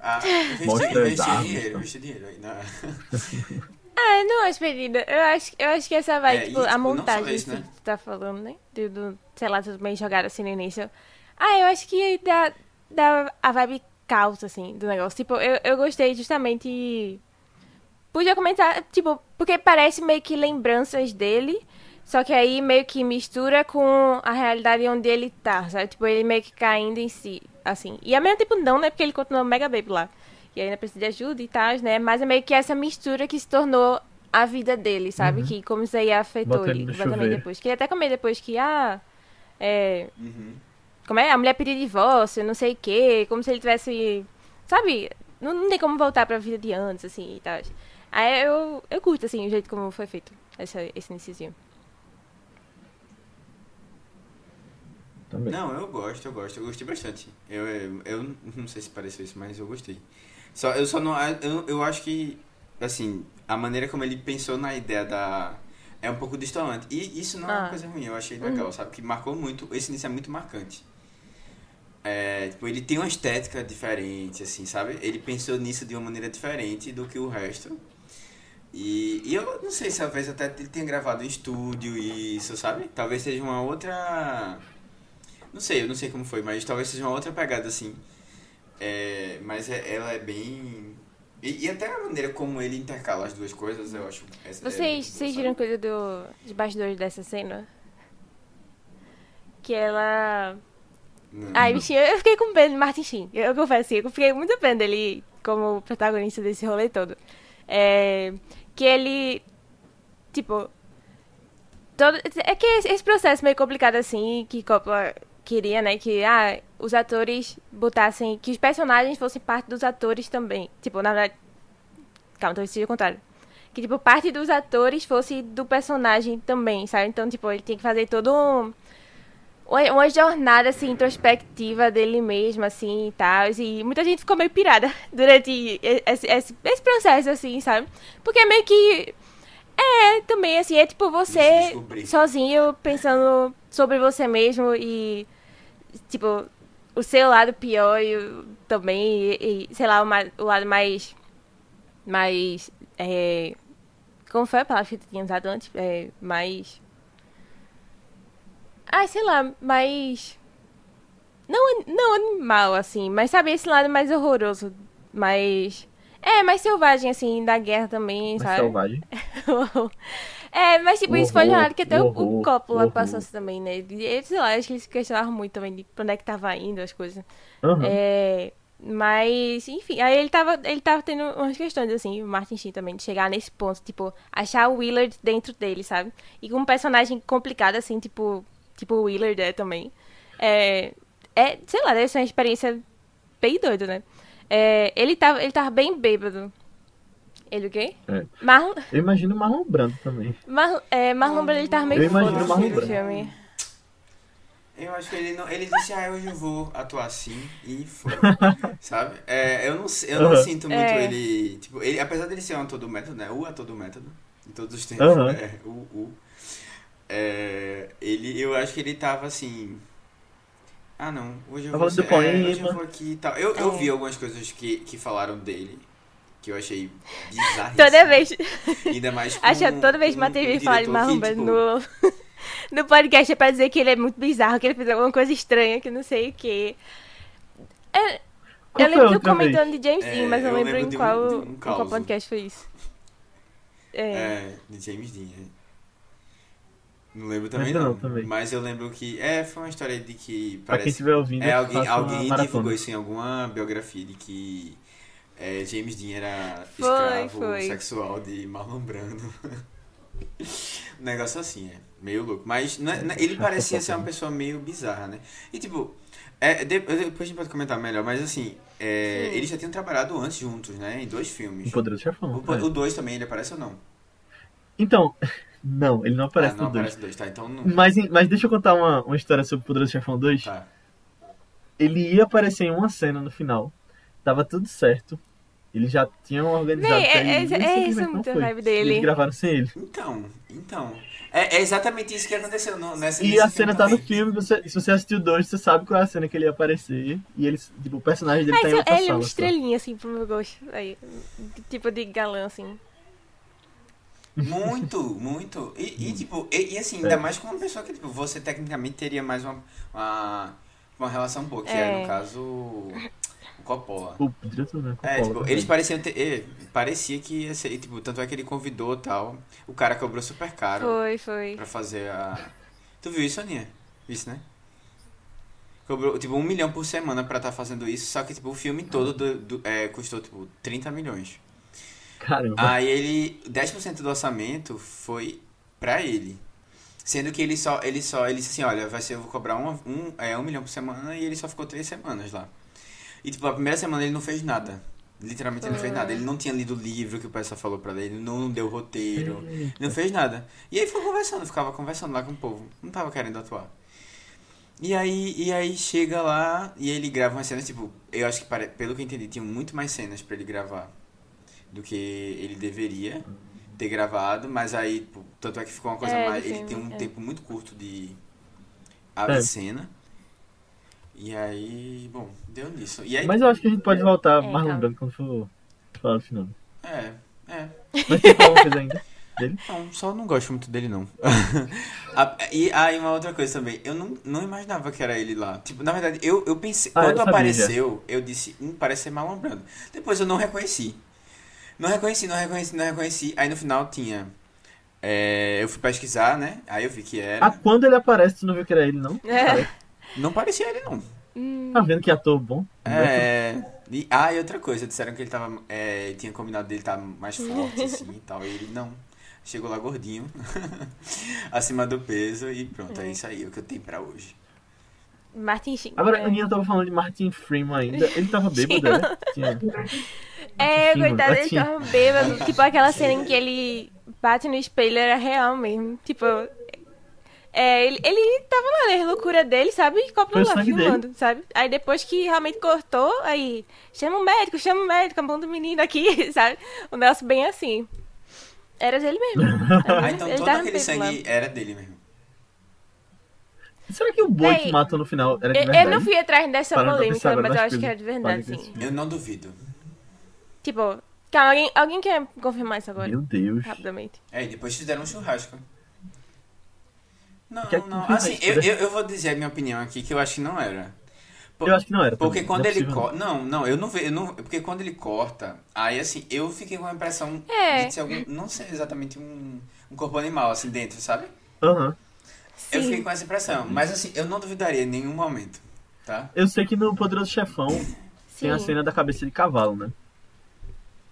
Ah, as investi armas, dinheiro, tá? investi dinheiro aí. na- Ah, não acho perdida. Eu acho, eu acho que essa vai, É, tipo, e, a tipo, só montagem isso, que né? tu tá falando, né? Do, do, sei lá, tudo bem jogado assim no início. Ah, eu acho que dá, dá a vibe caos, assim, do negócio. Tipo, eu, eu gostei justamente. Podia comentar, tipo, porque parece meio que lembranças dele, só que aí meio que mistura com a realidade onde ele tá, sabe? Tipo, ele meio que caindo em si, assim. E ao mesmo tempo não, né? Porque ele continua mega baby lá. E ainda precisa de ajuda e tal, né? Mas é meio que essa mistura que se tornou a vida dele, sabe? Que como isso aí afetou Bota ele ele completamente chuveiro. depois. Que ele até comentou depois que, ah, é, Uhum. como é? A mulher pediu divórcio, não sei o quê. Como se ele tivesse. Sabe? Não, não tem como voltar pra vida de antes, assim e tal. Aí eu, eu curto, assim, o jeito como foi feito essa, esse iniciozinho. Também. Não, eu gosto, eu gosto, eu gostei bastante. Eu, eu, eu não sei se pareceu isso, mas eu gostei. Só, eu só não. Eu, eu acho que, assim, a maneira como ele pensou na ideia da. É um pouco distante. E isso não é uma Ah. coisa ruim, eu achei legal, sabe? Que marcou muito. Esse início é muito marcante. É, tipo, ele tem uma estética diferente, assim, sabe? Ele pensou nisso de uma maneira diferente do que o resto. E, e eu não sei se talvez até ele tenha gravado em estúdio isso, sabe? Talvez seja uma outra. Não sei, eu não sei como foi, mas talvez seja uma outra pegada, assim. É, mas é- ela é bem. E, e até a maneira como ele intercala as duas coisas, eu acho. é- é Vocês, muito vocês viram coisa do, dos bastidores dessa cena? Que ela. Não. Ai, bichinho, eu fiquei com pena de Martin Sheen. Eu, eu confesso, assim, eu fiquei muito pena dele como protagonista desse rolê todo. É, que ele. Tipo. Todo, é que esse processo meio complicado assim, que Coppola queria, né? Que ah, os atores botassem. Que os personagens fossem parte dos atores também. Tipo, na verdade. Calma, talvez seja o contrário. Que, tipo, parte dos atores fosse do personagem também, sabe? Então, tipo, ele tinha que fazer todo um uma jornada assim introspectiva dele mesmo assim e tal e muita gente ficou meio pirada durante esse, esse, esse processo assim sabe porque é meio que é também assim é tipo você sozinho pensando sobre você mesmo e tipo o seu lado pior e também e, e, sei lá o, o lado mais mais é, como foi a palavra que tu tinha usado antes é, mais Ai, sei lá, mais. Não, não animal, assim, mas sabe esse lado mais horroroso, mais. É, mais selvagem, assim, da guerra também, Mais sabe? selvagem. é, mas tipo, isso foi jornada que até o, o horror. passou assim também, né? Eles, sei lá, acho que eles questionavam muito também de pra onde é que tava indo as coisas. Aham. É, mas, enfim, aí ele tava, ele tava tendo umas questões, assim, o Martin Sheen também, de chegar nesse ponto, tipo, achar o Willard dentro dele, sabe? E com um personagem complicado, assim, tipo, tipo o Willard é também. É, é, sei lá, deve ser uma experiência bem doida, né? É, ele, tava, ele tava bem bêbado. Ele o quê? É. Marlon, Eu imagino o Marlon Brando também. Marlon, é, Marlon Brando, ele tava meio Eu imagino Marlon no Brando. filme. Eu acho que ele não. Ele disse, ah, hoje eu vou atuar assim e foi. sabe? É, eu não, eu não Uhum. sinto muito É. ele. Tipo, ele, apesar dele ser um ator do método, né? O ator do método, em todos os tempos, Uhum. né? O, o. É, ele, eu acho que ele tava assim. Ah não, hoje eu Tá vou ser- é, hoje eu vou aqui e tal. Eu, eu É. vi algumas coisas que, que falaram dele, que eu achei bizarríssimo. Toda vez. Ainda mais com Acho que toda vez que um- uma TV um fala de Brando tipo, no, no podcast é pra dizer que ele é muito bizarro, que ele fez alguma coisa estranha, que não sei o quê. É, eu foi lembro vez? comentando de James É, Dean, mas não eu lembro lembro em um- qual, um em qual podcast foi isso. É. É, de James Dean. é. Não lembro também não. não, também. Mas eu lembro que. É, foi uma história de que. Pra quem Parece. estiver ouvindo, É, alguém, alguém divulgou isso em alguma biografia de que é, James Dean era Foi, escravo foi. sexual de Marlon Brando. um negócio assim, é. Meio louco. Mas não é- não é- ele parecia ser uma pessoa meio bizarra, né? E tipo, é, de- depois a gente pode comentar melhor, mas assim, é, eles já tinham trabalhado antes juntos, né? Em dois filmes. O Poderoso Chefão. O, é. o dois também, ele aparece ou não? Então, não, ele não aparece ah, não no 2. aparece dois, tá? Então não. Mas, mas deixa eu contar uma, uma história sobre o Poderoso Chefão 2. Tá. Ele ia aparecer em uma cena no final. Tava tudo certo. Eles já tinham organizado pra é- ele, é- é isso não muito a foi. vibe E dele. Eles gravaram sem ele. Então, então. É, é exatamente isso que aconteceu no, nessa E nesse a cena tá no filme, você, se você assistiu 2, você sabe qual é a cena que ele ia aparecer. E eles, tipo, o personagem dele Mas tá em ele outra é uma sala. só. estrelinha, assim, pro meu gosto. Aí, tipo de galã, assim. Muito, muito. E, e, tipo, e, e assim, ainda É. mais com uma pessoa que, tipo, você tecnicamente teria mais uma, uma, uma relação boa, que é, É. no caso, o Coppola. O diretor, né? É, Coppola tipo, também. eles pareciam ter. é, parecia que ia ser. Tipo, tanto é que ele convidou tal. O cara cobrou super caro Foi, foi. pra fazer a. Tu viu isso, Aninha? Isso, né? Cobrou, tipo, um milhão por semana pra estar fazendo isso, só que, tipo, o filme todo do, do- é, custou, tipo, 30 milhões. Caramba. Aí ele. 10% do orçamento foi pra ele. Sendo que ele só. Ele só. Ele disse assim, olha, vai ser, eu vou cobrar um, um, é, um milhão por semana e ele só ficou três semanas lá. E tipo, a primeira semana ele não fez nada. Literalmente ele não fez nada. Ele não tinha lido o livro que o pessoal falou pra ele, não deu roteiro, Eita. não fez nada. E aí foi conversando, ficava conversando lá com o povo. Não tava querendo atuar. E aí, e aí chega lá e ele grava umas cenas, tipo, eu acho que pare- pelo que eu entendi, tinha muito mais cenas pra ele gravar do que ele deveria ter gravado, mas aí, tipo, tanto é que ficou uma coisa É, mais. ele tem um é. tempo muito curto de. A É. cena. E aí, bom, deu nisso. E aí, Mas eu acho que a gente pode voltar É, mais tá. lembrando quando for falar do final. é, é. Mas tem alguma coisa ainda dele? Não, só não gosto muito dele, não. E aí, uma outra coisa também. Eu não, não imaginava que era ele lá. Tipo, na verdade, eu, eu pensei. Ah, eu quando sabia apareceu, eu disse, hum, parece ser Marlon Brando. Depois eu não reconheci. Não reconheci, não reconheci, não reconheci. Aí no final tinha. é, eu fui pesquisar, né? Aí eu vi que era. Ah, quando ele aparece, tu não viu que era ele, não? É. Não parecia ele, não. Hum, Tá vendo que ator bom? É. E, ah, e outra coisa, disseram que ele tava. É, tinha combinado dele estar mais forte, assim e tal. E ele não. Chegou lá gordinho, acima do peso e pronto, é isso aí, é o que eu tenho pra hoje. Martin Sheen. Agora, é. a Aninha tava falando de Martin Freeman ainda. Ele tava bêbado, né? Tinha... É, Sim, coitado, ele tava bêbado. tipo aquela cena em que ele bate no espelho era real mesmo. Tipo. É, ele, ele tava lá na loucura dele, sabe? E o lá sangue filmando, sabe? Aí depois que realmente cortou, aí chama o médico, chama o médico, a mão do menino aqui, sabe? O negócio bem assim. Era dele mesmo. Ah, então ele todo aquele bêbado lá. sangue era dele mesmo. Será que o boi que matou no final era de Eu, verdade? eu não fui atrás dessa Parando polêmica, mas eu acho que era de verdade, sim. Eu não duvido. Tipo, calma, alguém, alguém quer confirmar isso agora? Meu Deus. Rapidamente. É, e depois fizeram um churrasco. Não, Que é que não. Assim, fez, eu, né? eu, eu vou dizer a minha opinião aqui, que eu acho que não era. Po- Eu acho que não era. Porque também. quando Não é ele não. corta. Não, não, eu não vejo. Não, porque quando ele corta, aí assim, eu fiquei com a impressão É. de ser algum. Não sei exatamente um, um corpo animal assim dentro, sabe? Aham. Eu fiquei com essa impressão. Mas assim, eu não duvidaria em nenhum momento. Tá? Eu sei que no Poderoso Chefão tem a cena da cabeça de cavalo, né?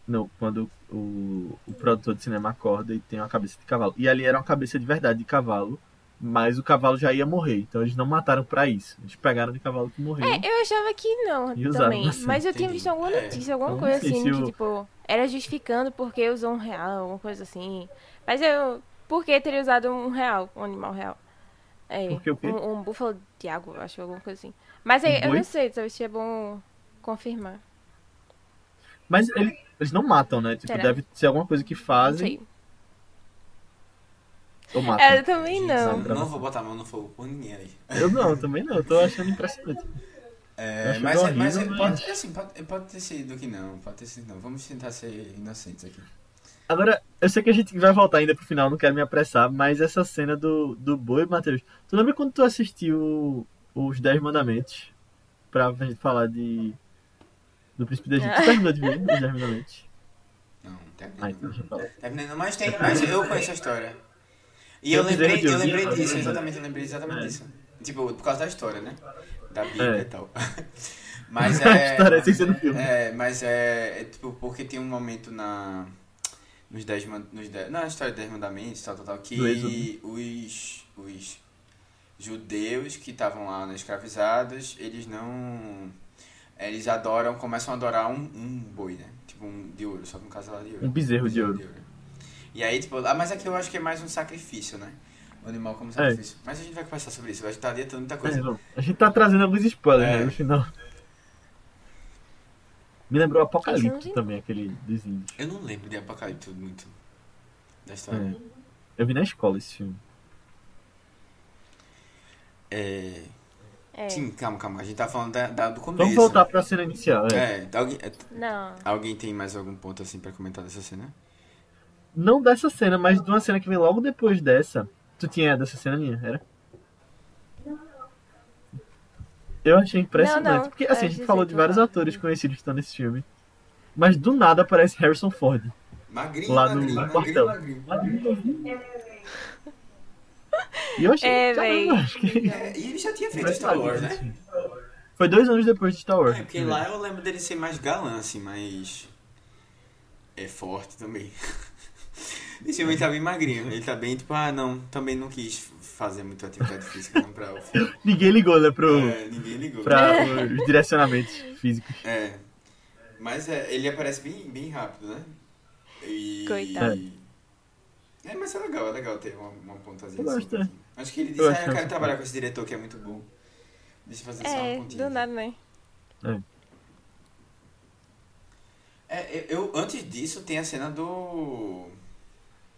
No, quando o, o produtor de cinema acorda e tem uma cabeça de cavalo. E ali era uma cabeça de verdade de cavalo, mas o cavalo já ia morrer. Então eles não mataram pra isso. Eles pegaram de cavalo que morreu. É, eu achava que não E também. assim, mas eu tinha visto alguma É. notícia, alguma Eu não coisa assim, que o- tipo, era justificando porque usou um real, alguma coisa assim. Mas eu. Por que teria usado um real, um animal real? É, Porque o quê? um, um búfalo de água, eu acho, alguma coisa assim. Mas aí, Um eu não sei, talvez seja bom confirmar. Mas ele- eles não matam, né? Tipo, Será? deve ser alguma coisa que Não fazem sei. ou matam. É, eu também Não, não. não vou botar a mão no fogo por ninguém aí. Eu não, também não. Eu tô achando impressionante. Eu É, mas, é- horrível, mas, é- mas- pode, assim, pode, pode ter sido que não, pode ter sido não. Vamos tentar ser inocentes aqui. Agora, eu sei que a gente vai voltar ainda pro final, não quero me apressar, mas essa cena do, do boi, Matheus, tu lembra quando tu assistiu os Dez Mandamentos? Pra gente falar de. Do Príncipe do Egito. Tu terminou de ver os Dez Mandamentos? Não, terminei. Ah, então deixa eu falar. Terminei não, mas tem, mas eu conheço a história. E eu, Eu lembrei, eu de lembrei disso, né? exatamente, eu lembrei exatamente É. disso. Tipo, por causa da história, né? Da Bíblia É. e tal. Mas é. história sem ser no filme. É, mas é, é tipo, porque tem um momento na. Nos dez, nos dez, na história dos Dez Mandamentos, tal, tal, tal, que Êxodo. os, os judeus que estavam lá né, escravizados, eles não. Eles adoram, começam a adorar um, um boi, né? Tipo um de ouro, só que no caso lá de ouro. Um bezerro de ouro. E aí, tipo, ah, mas aqui eu acho que é mais um sacrifício, né? O animal como sacrifício. Mas a gente vai conversar sobre isso, vai estar adiantando muita É, coisa. vamos. a gente tá trazendo alguns spoilers É. né, no final. Me lembrou eu Apocalipse também, aquele dos índios. Eu não lembro de Apocalipse muito da história. É. Eu vi na escola esse filme. É... É. Sim, calma, calma. A gente tá falando da, da- do começo. Vamos voltar pra cena inicial. É. É, alguém, é, Não. alguém tem mais algum ponto assim pra comentar dessa cena? Não dessa cena, mas de uma cena que vem logo depois dessa. Tu tinha dessa cena minha, era? Eu achei impressionante. Não, não. Porque assim, a Eu gente falou de vários fala. atores conhecidos que estão nesse filme. Mas do nada aparece Harrison Ford. Magrinho, Lá no magrinho, magrinho, quartel. magrinho. E eu achei. É, caramba, acho que- É, e ele já tinha feito Star Wars, né? Foi dois anos depois de Star Wars. É, porque lá eu lembro dele ser mais galã, assim, mais. É forte também. Esse filme ele tá bem magrinho. Ele tá bem tipo, ah, não, também não quis fazer muita atividade física não pra o filme. Ninguém ligou, né, pro, É, ninguém ligou. pra os direcionamentos físicos. É. Mas é, ele aparece bem, bem rápido, né? E... Coitado. É, mas é legal, é legal ter uma, uma pontazinha Eu assim. gosto, é. assim. Acho que ele disse, Eu ah, eu que quero é trabalhar com esse diretor que é muito bom. Deixa eu fazer só É, uma pontinha. do nada, né? É, eu, antes disso tem a cena do...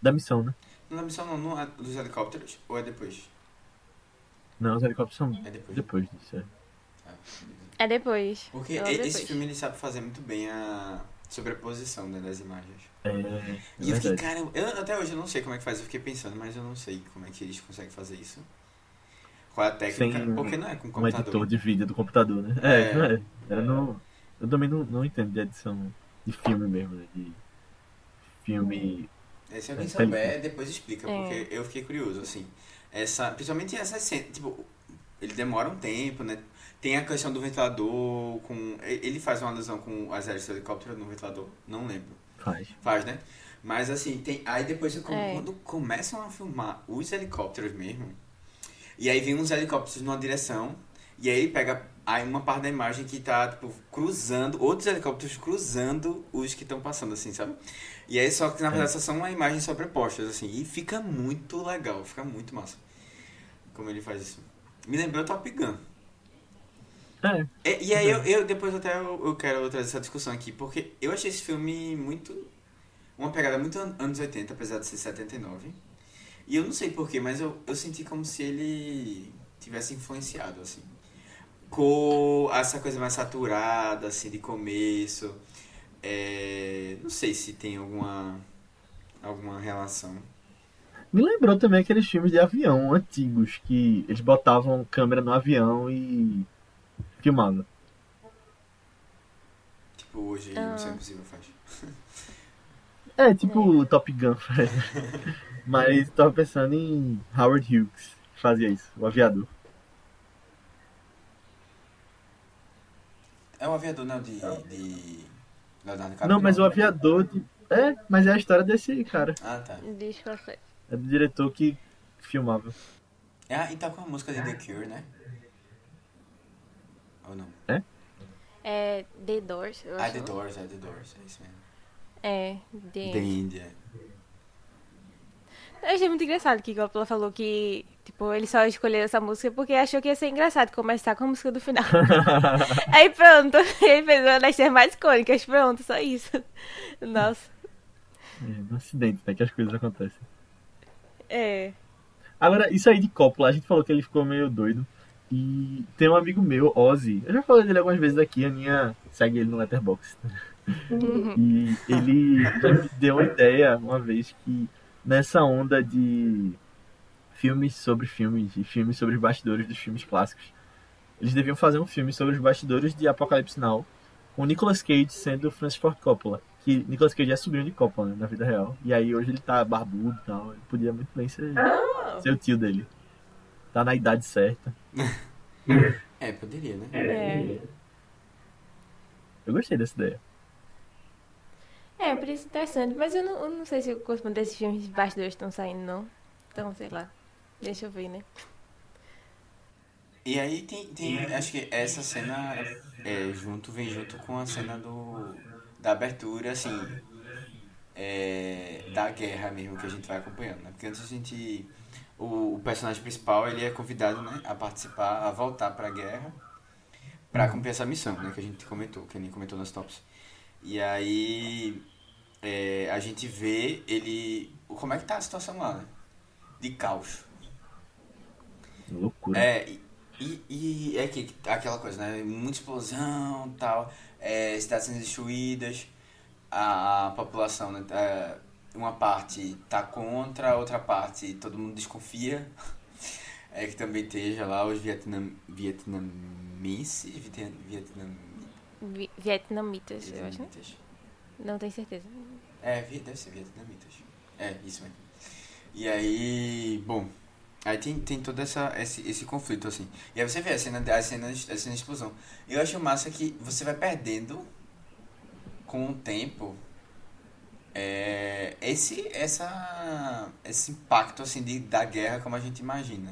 Da missão, né? Não da missão não, não é dos helicópteros? Ou é depois? Não, os helicópteros são É depois. depois disso. É. É depois. Porque e- depois. esse filme ele sabe fazer muito bem a sobreposição né, das imagens. É, é E eu fiquei, cara, eu, até hoje eu não sei como é que faz, eu fiquei pensando, mas eu não sei como é que eles conseguem fazer isso. Qual é a técnica? Sem porque não é com Um computador. editor de vídeo do computador, né? É. É, não é. Era no... Eu também não, não entendo de edição de filme mesmo, né? De filme. É, se alguém É, souber, depois explica, É. porque eu fiquei curioso, assim. Essa, principalmente essa cena, tipo, ele demora um tempo, né? Tem a questão do ventilador com... Ele faz uma alusão com as hélices do helicóptero no ventilador? Não lembro. Faz. Faz, né? Mas assim, tem. Aí depois quando, É. quando começam a filmar os helicópteros mesmo, e aí vem uns helicópteros numa direção, e aí pega aí uma parte da imagem que tá, tipo, cruzando, outros helicópteros cruzando os que estão passando, assim, sabe? E aí só que na verdade só são uma imagem sobrepostas, assim, e fica muito legal, fica muito massa. Como ele faz isso. Me lembrou Top Gun. É, É, e aí eu, eu depois até eu, eu quero trazer essa discussão aqui, porque eu achei esse filme muito. Uma pegada muito an- anos 80, apesar de ser 79. E eu não sei porquê, mas eu, eu senti como se ele tivesse influenciado, assim. Com essa coisa mais saturada, assim, de começo. É, não sei se tem alguma, alguma relação. Me lembrou também aqueles filmes de avião antigos que eles botavam câmera no avião e filmavam. Tipo, hoje Ah. Missão Impossível faz. É, tipo o Top Gun. Mas tava pensando em Howard Hughes, que fazia isso, o aviador. É um aviador, não, de. de Leonardo DiCaprio, Não, mas o aviador. De... É, mas é a história desse cara. Ah, tá. Deixa eu ver. É do diretor que filmava. Ah, e tá com a música de The Cure, né? Ou não? É The Doors, eu Ah, acho. The Doors, é The Doors, é isso mesmo. É, The... The India. Eu achei muito engraçado que ela falou que, Tipo, ele só escolheu essa música porque achou que ia ser engraçado começar com a música do final. Aí pronto, ele fez uma das mais icônicas, pronto, só isso. Nossa. É, um acidente, né? Que as coisas acontecem. É. Agora, isso aí de Coppola, a gente falou que ele ficou meio doido. E tem um amigo meu, Ozzy. Eu já falei dele algumas vezes aqui, a Aninha segue ele no Letterboxd. Uhum. E ele me deu uma ideia uma vez que nessa onda de filmes sobre filmes e filmes sobre os bastidores dos filmes clássicos, eles deviam fazer um filme sobre os bastidores de Apocalipse Now, com Nicolas Cage sendo Francis Ford Coppola. Que Nicolas Cage é sobrinho de Coppola, né, na vida real. E aí hoje ele tá barbudo e tal. Ele podia muito bem ser, ser o tio dele. Tá na idade certa. É, poderia, né? É. Eu gostei dessa ideia. É, por isso interessante. Mas eu não, eu não sei se eu gosto desses filmes de bastidores estão saindo, não. Então, sei lá. Deixa eu ver, né? E aí tem, tem acho que essa cena é, junto, vem junto com a cena do, da abertura, assim, é, da guerra mesmo que a gente vai acompanhando, né? Porque antes a gente, o, o personagem principal, ele é convidado, né, a participar, a voltar pra guerra pra cumprir essa missão, né, que a gente comentou, que a gente comentou nas tops. E aí é, a gente vê ele, como é que tá a situação lá, né? De caos. Loucura. É, e, e, e é que, aquela coisa, né? Muita explosão tal, é, cidades sendo destruídas, a, a população, né? é, uma parte tá contra, a outra parte todo mundo desconfia. É que também esteja lá os vietnam, vietnamenses, vietnam, vietnam, Vi- Vietnamitas, eu acho. né? vietnamitas. Não tenho certeza. É, deve ser vietnamitas. É, isso mesmo. E aí, bom, aí tem, tem todo essa, esse, esse conflito, assim. E aí você vê a cena, a cena, a cena de explosão. Eu acho massa que você vai perdendo com o tempo é, esse, essa, esse impacto, assim, de, da guerra como a gente imagina.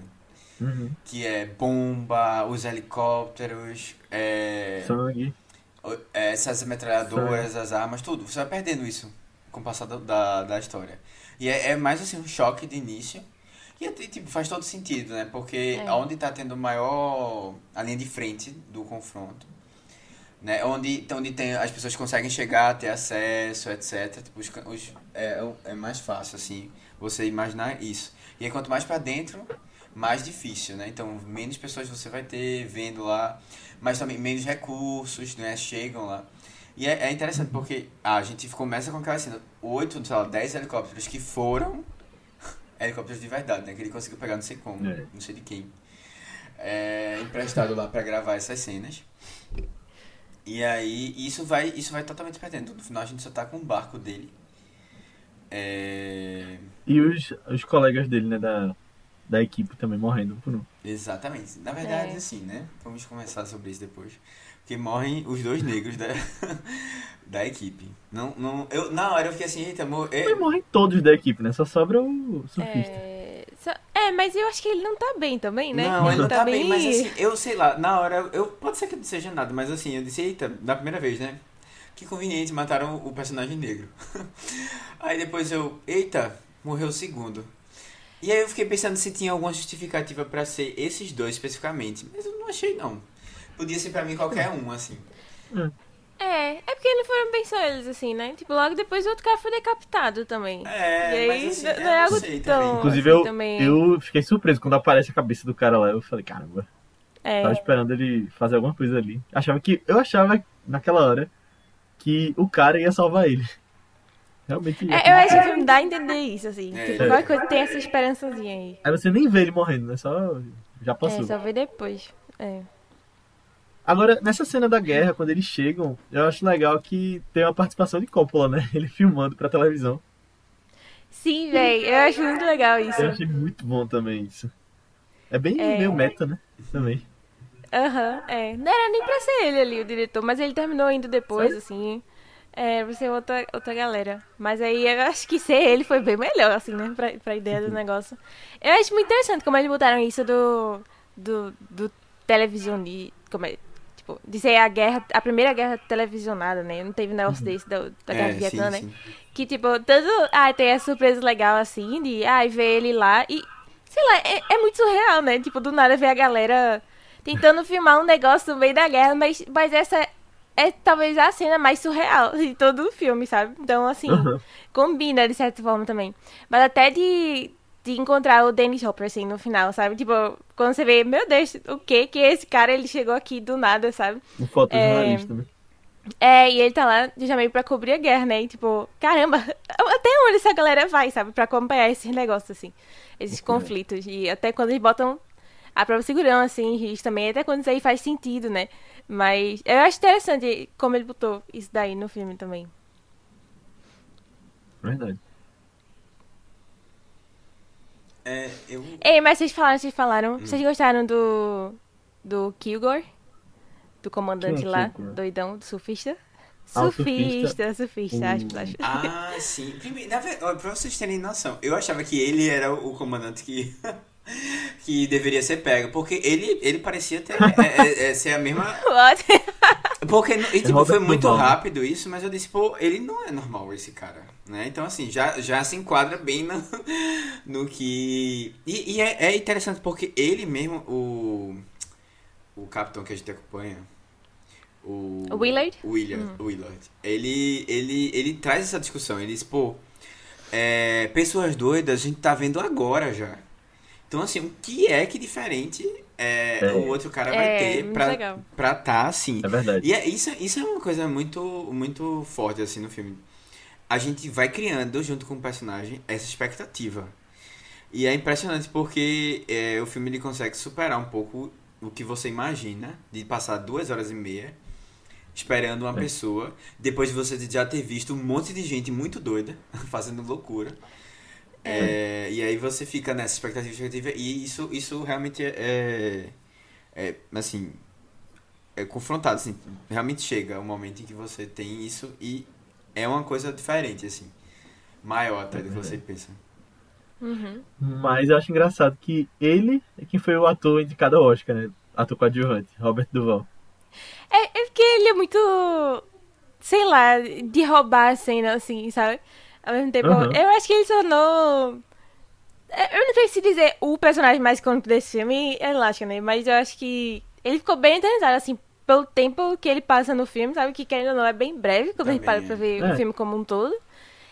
Uhum. Que é bomba, os helicópteros, é, Sangue. é, essas metralhadoras, as armas, tudo. Você vai perdendo isso com o passar da, da, da história. E é, é mais assim um choque de início. E tipo, faz todo sentido, né? Porque É. onde tá tendo maior. a linha de frente do confronto. Né? Onde, onde tem, as pessoas conseguem chegar, ter acesso, etc. Tipo, os, os- é, é mais fácil, assim, você imaginar isso. E aí, quanto mais pra dentro, mais difícil, né? Então, menos pessoas você vai ter vendo lá, mas também menos recursos, né? Chegam lá. E é, é interessante porque ah, a gente começa com aquela cena, oito, sei lá, dez helicópteros que foram helicópteros de verdade, né? Que ele conseguiu pegar não sei como, É. não sei de quem. É, emprestado lá pra gravar essas cenas. E aí, isso vai, isso vai totalmente perdendo. No final a gente só tá com o barco dele. É... E os, os colegas dele, né, da, da equipe também morrendo por um. Exatamente. Na verdade, É. assim, né? Vamos conversar sobre isso depois. Porque morrem os dois negros da, da equipe. Não, não, eu, na hora eu fiquei assim, eita, amor. Mas morrem todos da equipe, né? Só sobra o surfista. É, só- é, mas eu acho que ele não tá bem também, né? Não, ele não tá bem, mas assim, eu sei lá, na hora, eu pode ser que não seja nada, mas assim, eu disse, eita, da primeira vez, né? Que conveniente, mataram o personagem negro. aí depois eu, eita, morreu o segundo. E aí eu fiquei pensando se tinha alguma justificativa pra ser esses dois especificamente, mas eu não achei não. Podia ser pra mim qualquer um, assim. É, é porque não foram bem só eles, assim, né? Tipo, logo depois o outro cara foi decapitado também. É, e aí, mas assim, não, é algo sei tão... também. Inclusive, assim, eu, também... eu fiquei surpreso quando aparece a cabeça do cara lá. Eu falei, caramba, É, tava esperando ele fazer alguma coisa ali. Achava que. Eu achava naquela hora que o cara ia salvar ele. Realmente ia. É, eu acho que o filme dá a entender isso, assim. É. Tipo, qualquer coisa tem essa esperançazinha aí. Aí você nem vê ele morrendo, né? Só. Já passou. É, só ver depois. É. Agora, nessa cena da guerra, quando eles chegam, eu acho legal que tem uma participação de Coppola, né? Ele filmando pra televisão. Sim, véi, eu acho muito legal isso. Eu achei muito bom também isso. É bem É. meio meta, né? Também. Aham, é. Não era nem pra ser ele ali, o diretor, mas ele terminou indo depois, Sério? assim. É, pra ser outra, outra galera. Mas aí eu acho que ser ele foi bem melhor, assim, né? Pra, pra ideia do negócio. Eu acho muito interessante como eles botaram isso do. do, do televisão de. Como é? Tipo, de ser a guerra, a primeira guerra televisionada, né? Não teve negócio desse da, da guerra é, do Vietnã, sim, né? sim. Que, tipo, tanto. Ah, tem essa surpresa legal assim, de. Ah, ver ele lá. E Sei lá, é, é muito surreal, né? Tipo, do nada ver a galera tentando filmar um negócio no meio da guerra, mas, mas essa é talvez a cena mais surreal de todo o filme, sabe? Então, assim, Uhum. combina de certa forma também. Mas até de, de encontrar o Dennis Hopper, assim, no final, sabe? Tipo, quando você vê, meu Deus, o que que esse cara, ele chegou aqui do nada, sabe? Um fotojornalista É. também. É, e ele tá lá já meio pra cobrir a guerra, né? E tipo, caramba, até onde essa galera vai, sabe? Pra acompanhar esses negócios, assim. Esses Uhum. conflitos. E até quando eles botam a própria segurança, assim, em risco também. Até quando isso aí faz sentido, né? Mas eu acho interessante como ele botou isso daí no filme também. Verdade. É, eu. Ei, mas vocês falaram, vocês falaram. Hum. Vocês gostaram do. do Kilgore? Do comandante é lá, Kilgore? doidão, do surfista? Ah, Surfista, surfista, O- acho, acho. Ah, sim. Primeiro, na ver- ó, pra vocês terem noção, eu achava que ele era o comandante que. que deveria ser pego. Porque ele, ele parecia ter, é, é, é, ser a mesma. What? Porque e, tipo, foi muito rápido isso, mas eu disse, pô, ele não é normal esse cara, né? Então, assim, já, já se enquadra bem no, no que... E, e é, é interessante porque ele mesmo, o, o capitão que a gente acompanha, o... O Willard? O Willard, o Willard. Ele, ele, ele traz essa discussão, ele diz, pô, é, pessoas doidas a gente tá vendo agora já. Então, assim, o que é que diferente é, É. o outro cara vai É, ter pra, pra tá assim? É verdade. E é, isso, isso é uma coisa muito, muito forte, assim, no filme. A gente vai criando, junto com o personagem, essa expectativa. E é impressionante porque é, o filme ele consegue superar um pouco o que você imagina de passar duas horas e meia esperando uma É. pessoa, depois de você já ter visto um monte de gente muito doida fazendo loucura. É, e aí você fica nessa expectativa, expectativa e isso, isso realmente é, é, assim, é confrontado, assim, realmente chega um momento em que você tem isso e é uma coisa diferente, assim, maior até do que você pensa. Uhum. Mas eu acho engraçado que ele é quem foi o ator indicado ao Oscar, né? Ator coadjuvante, Robert Duval. É, é porque ele é muito. Sei lá, de roubar a cena, assim, sabe? Ao mesmo tempo, Uhum. eu acho que ele tornou. é, Eu não sei se dizer o personagem mais icônico desse filme, é elástica, né? Mas eu acho que ele ficou bem eternizado, assim, pelo tempo que ele passa no filme, sabe? Que querendo ou não é bem breve quando a gente Também para pra é. ver É. o filme como um todo.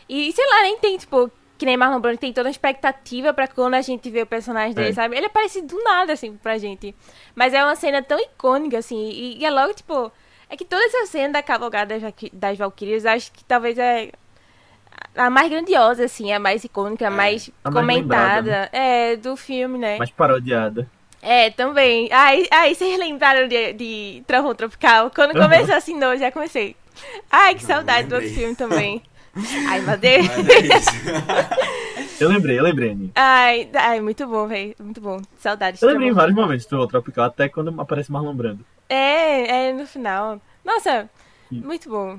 E sei lá, nem tem, tipo, que nem Marlon Brando tem toda uma expectativa pra quando a gente vê o personagem dele, É. sabe? Ele aparece do nada, assim, pra gente. Mas é uma cena tão icônica, assim, e, e é logo, tipo. É que toda essa cena da cavalgada das, das Valkyrias, acho que talvez é a mais grandiosa, assim, a mais icônica, a mais a mais comentada. lembrada, É, do filme, né? Mais parodiada. É, também. Ai, ai, vocês lembraram de, de Trovão Tropical? Quando Aham. começou assim, não, eu já comecei. Ai, que Não, saudade do outro filme também. Ai, meu Deus. É. Eu lembrei, eu lembrei, Aninha. Ai, ai, muito bom, velho. Muito bom. Saudades. Eu lembrei em vários momentos do Tropical, até quando aparece Marlon Brando, É, é no final. Nossa, Sim. muito bom.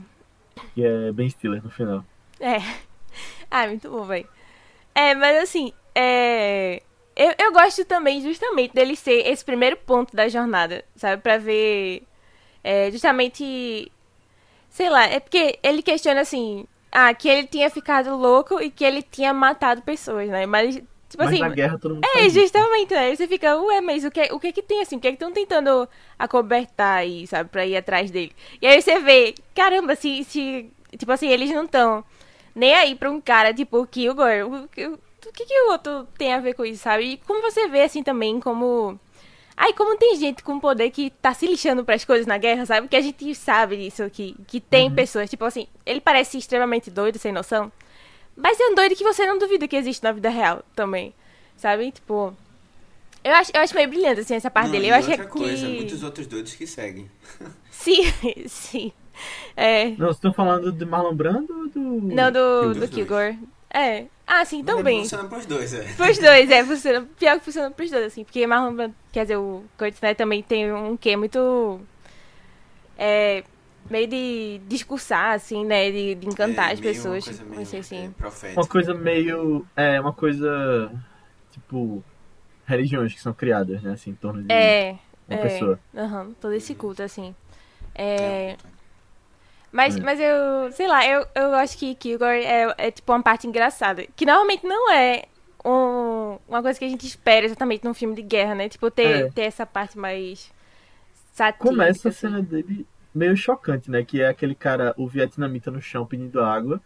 que é Ben Stiller no final. É. Ah, muito bom, velho. É, mas assim, é. Eu, eu gosto também, justamente, dele ser esse primeiro ponto da jornada, sabe? Pra ver. É, justamente. Sei lá, é porque ele questiona assim. Ah, que ele tinha ficado louco e que ele tinha matado pessoas, né? Mas, tipo Mas assim. na guerra todo mundo É, justamente, né? Você fica, ué, mas o que, o que que tem assim? O que é que estão tentando acobertar aí, sabe? Pra ir atrás dele. E aí você vê, caramba, se, se tipo assim, eles não estão nem aí pra um cara tipo o Kilgore. O, o, o que que o outro tem a ver com isso, sabe? E como você vê assim também, como... Ai, como tem gente com poder que tá se lixando pras coisas na guerra, sabe? Que a gente sabe disso, que, que tem pessoas, tipo assim, ele parece extremamente doido, sem noção. Mas é um doido que você não duvida que existe na vida real também. Sabe? Tipo. Eu acho, eu acho meio brilhante, assim, essa parte Não, dele. e Eu acho outra que. coisa, muitos outros doidos que seguem. Sim, sim. É. Não, vocês estão falando de Marlon Brando ou do... Não, do, do Kilgore. É. Ah, sim, também. Funciona pros dois, é. Pros dois, é, funciona. Pior que funciona pros dois, assim. Porque Marlon Brando, quer dizer, o Curtis, né, também tem um quê muito. É. Meio de discursar, assim, né? De, de encantar É, as meio uma pessoas. coisa Não meio, sei assim. é, profética. Uma coisa meio... É, uma coisa... Tipo... Religiões que são criadas, né? Assim, em torno de É. uma é. pessoa. Aham, todo esse culto, assim. É, É. Mas, É. mas eu, sei lá, eu, eu acho que Kilgore é, é tipo uma parte engraçada. Que normalmente não é um, uma coisa que a gente espera exatamente num filme de guerra, né? Tipo, ter, É. ter essa parte mais satírica. Começa a assim. cena dele meio chocante, né? Que é aquele cara, o vietnamita no chão pedindo água.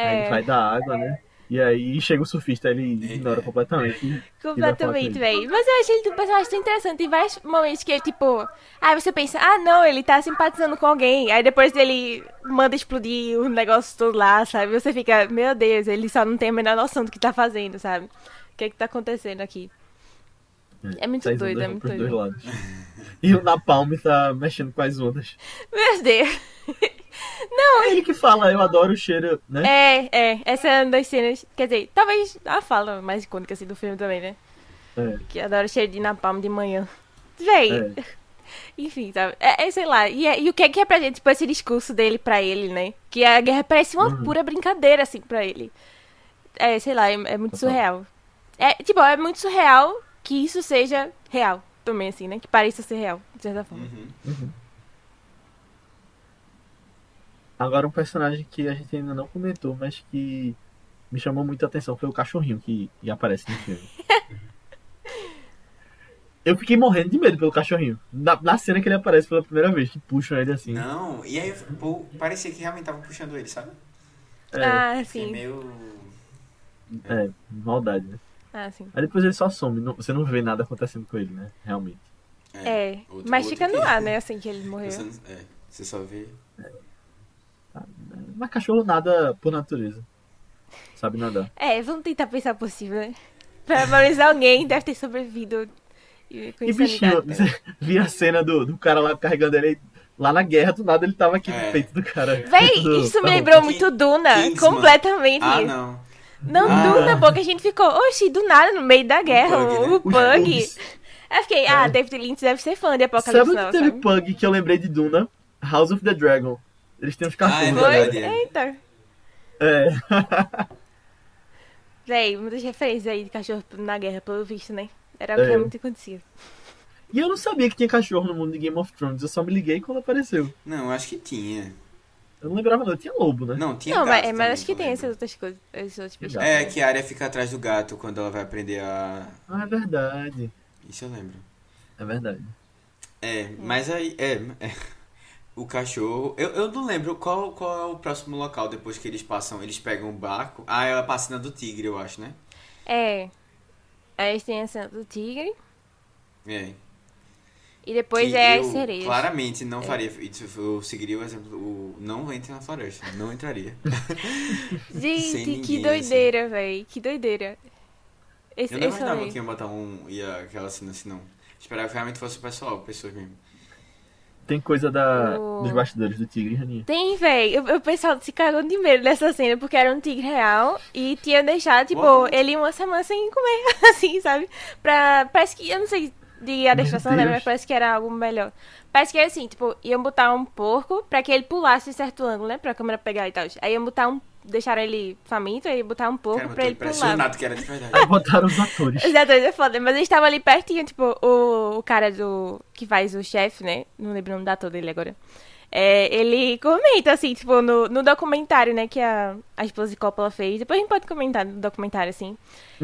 Aí ele É, vai dar água, né? E aí chega o surfista, ele ignora completamente. e- completamente, com velho. Mas eu achei ele um personagem tão interessante. Tem vários momentos que ele, tipo... Aí você pensa, ah, não, ele tá simpatizando com alguém. Aí depois ele manda explodir o negócio todo lá, sabe? Você fica, meu Deus, ele só não tem a menor noção do que tá fazendo, sabe? O que é que tá acontecendo aqui? É muito Sai doido, é muito doido. dois lados. E o Napalm tá mexendo com as ondas. Meu Deus. É ele que fala, eu adoro o cheiro, né? É, é, essa é uma das cenas, quer dizer, talvez a fala mais icônica assim do filme também, né? É. Que adora cheiro de napalm de manhã. Véi, É. enfim, sabe? É, é, sei lá, e, é- e o que é que é pra gente, tipo, esse discurso dele pra ele, né? Que a guerra parece uma Uhum. pura brincadeira, assim, pra ele. É, sei lá, é, é muito surreal. É, tipo, é muito surreal que isso seja real também, assim, né? Que pareça ser real, de certa forma. Uhum. Agora um personagem que a gente ainda não comentou, mas que me chamou muita atenção foi o cachorrinho que, que aparece no filme. Eu fiquei morrendo de medo pelo cachorrinho. Na, na cena que ele aparece pela primeira vez, que puxam ele assim. Não, e aí pô, parecia que realmente tava puxando ele, sabe? É, Ah, sim. meio. é, maldade, né? Ah, sim. Aí depois ele só some, não- você não vê nada acontecendo com ele, né? Realmente. É, outro- mas outro fica no ar, né? Assim que ele morreu. Você, é, você só vê. Mas cachorro nada por natureza. Sabe nadar. É, vamos tentar pensar possível, né? Pelo menos alguém deve ter sobrevivido e E bichinho, né? você via a cena do, do cara lá carregando ele lá na guerra, do nada ele tava aqui É. no peito do cara. Véi, Do- isso me tá lembrou King- muito Duna, Kingsman. completamente. Ah, não. Não, Ah. Duna, porque a gente ficou, oxi, do nada, no meio da guerra, o, né? o Pug. Os- Aí eu fiquei, ah, David Lynch deve ser fã de Sabe Apocalipse onde Now, teve sabe? Pug que eu lembrei de Duna? House of the Dragon. Eles têm uns Ah, é verdade. é. Eita. É. Véi, muitas referências aí de cachorro na guerra, pelo visto, né? Era o É. que realmente acontecia. E eu não sabia que tinha cachorro no mundo de Game of Thrones. Eu só me liguei quando apareceu. Não, acho que tinha. Eu não lembrava, não. Tinha lobo, né? Não, tinha Não, gato mas, mas acho que tem lembro. essas outras coisas, esses outros bichos. Gato. É, que a área fica atrás do gato quando ela vai aprender a. Ah, é verdade. Isso eu lembro. É verdade. É, mas aí. É, é. O cachorro. Eu, eu não lembro qual, qual é o próximo local depois que eles passam. Eles pegam o barco. Ah, é a passina do tigre, eu acho, né? É. Aí tem a cena do tigre. É. E depois Que é eu as sereias. Claramente não faria. isso, Eu seguiria o exemplo. O não entre na floresta. Não entraria. Gente, que ninguém, doideira, véi. Que doideira. Esse, Eu não esse imaginava que ia botar um. ia aquela cena assim, não. Esperava que realmente fosse o pessoal, pessoas mesmo. Tem coisa da, O- dos bastidores do Tigre, Raninha. Tem, véi. O, o pessoal se cagou de medo nessa cena, porque era um tigre real e tinha deixado, tipo, What? ele uma semana sem comer, assim, sabe? Pra. Parece que. Eu não sei de adestração, né? Mas parece que era algo melhor. Parece que é assim, tipo, iam botar um porco pra que ele pulasse em certo ângulo, né? Pra câmera pegar e tal. Aí iam botar um. Deixaram ele faminto, aí iam botar um porco Caramba, pra ele pular. impressionado que era de verdade. Aí botaram os atores. Os atores é foda, mas eles estavam ali pertinho, tipo, o, o cara do. que faz o chefe, né? Não lembro o nome da ator dele agora. É, ele comenta, assim, tipo, no, no documentário, né, que a, a esposa de Coppola fez. Depois a gente pode comentar no documentário, assim.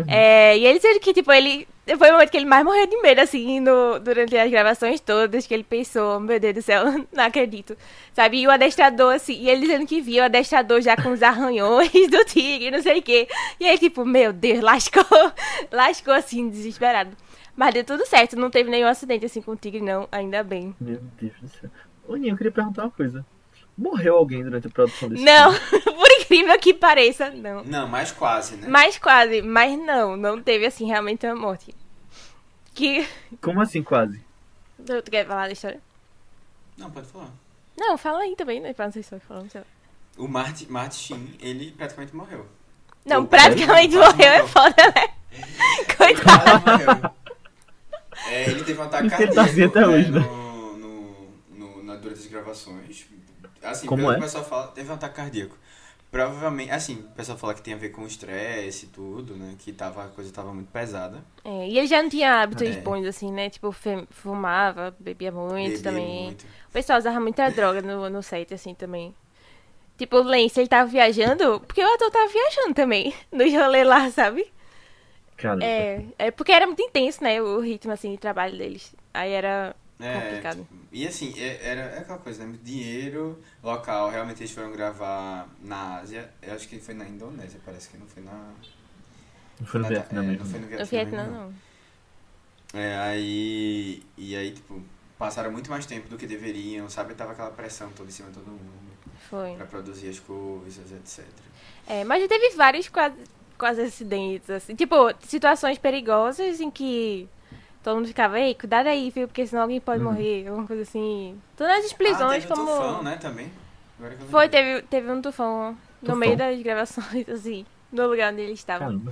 É, e ele dizendo que, tipo, ele. Foi o momento que ele mais morreu de medo, assim, no, durante as gravações todas, que ele pensou, meu Deus do céu, não acredito. Sabe? E o adestrador, assim, e ele dizendo que viu o adestrador já com os arranhões do tigre, não sei o quê. E aí, tipo, meu Deus, lascou. lascou, assim, desesperado. Mas deu tudo certo, não teve nenhum acidente, assim, com o tigre, não, ainda bem. Meu Deus do céu. Ô, Ninho, eu queria perguntar uma coisa. Morreu alguém durante a produção desse Não, filme? por incrível que pareça, não. Não, mas quase, né? Mas quase, mas não, não teve, assim, realmente uma morte. Que. Como assim, quase? Tu tu quer falar da história? Não, pode falar. Não, fala aí também, né? Pra não sei se eu falando. sei lá. O Martin, Martin Sheen, ele praticamente morreu. Não, O- praticamente quase morreu, é morreu. foda, né? Coitado. Morreu. É, ele teve um ataque tá cardíaco até é, hoje, né? no, no, no, na, durante as gravações. Assim, Como é? o pessoal fala, teve um ataque cardíaco. Provavelmente, assim, o pessoal fala que tem a ver com estresse e tudo, né? Que tava, a coisa tava muito pesada. É, e ele já não tinha hábitos É. bons, assim, né? Tipo, fumava, bebia muito Bebeu também. muito. O pessoal usava muita droga no, no set, assim, também. Tipo, o Lance, ele tava viajando, porque o ator tava viajando também, no rolê lá, sabe? Caramba. É, é porque era muito intenso, né? O ritmo, assim, de trabalho deles. Aí era É, complicado. e assim, é- era é aquela coisa, né? Dinheiro local, realmente eles foram gravar na Ásia. Eu acho que foi na Indonésia, parece que não foi na. Não foi no na- Vietnã é, mesmo. Não foi no No Vietnã, Vietnã, mesmo, não. É, aí. E aí, tipo, passaram muito mais tempo do que deveriam, sabe? Tava aquela pressão toda em cima de todo mundo Foi. pra produzir as coisas, etc. É, mas já teve vários quase, quase acidentes, assim. Tipo, situações perigosas em que todo mundo ficava, ei, cuidado aí, viu? Porque senão alguém pode Uhum. morrer, alguma coisa assim. Todas as explosões, ah, teve como. um tufão, né, também? Agora que eu Foi, teve, teve um tufão no Tufão? meio das gravações, assim, no lugar onde eles estavam.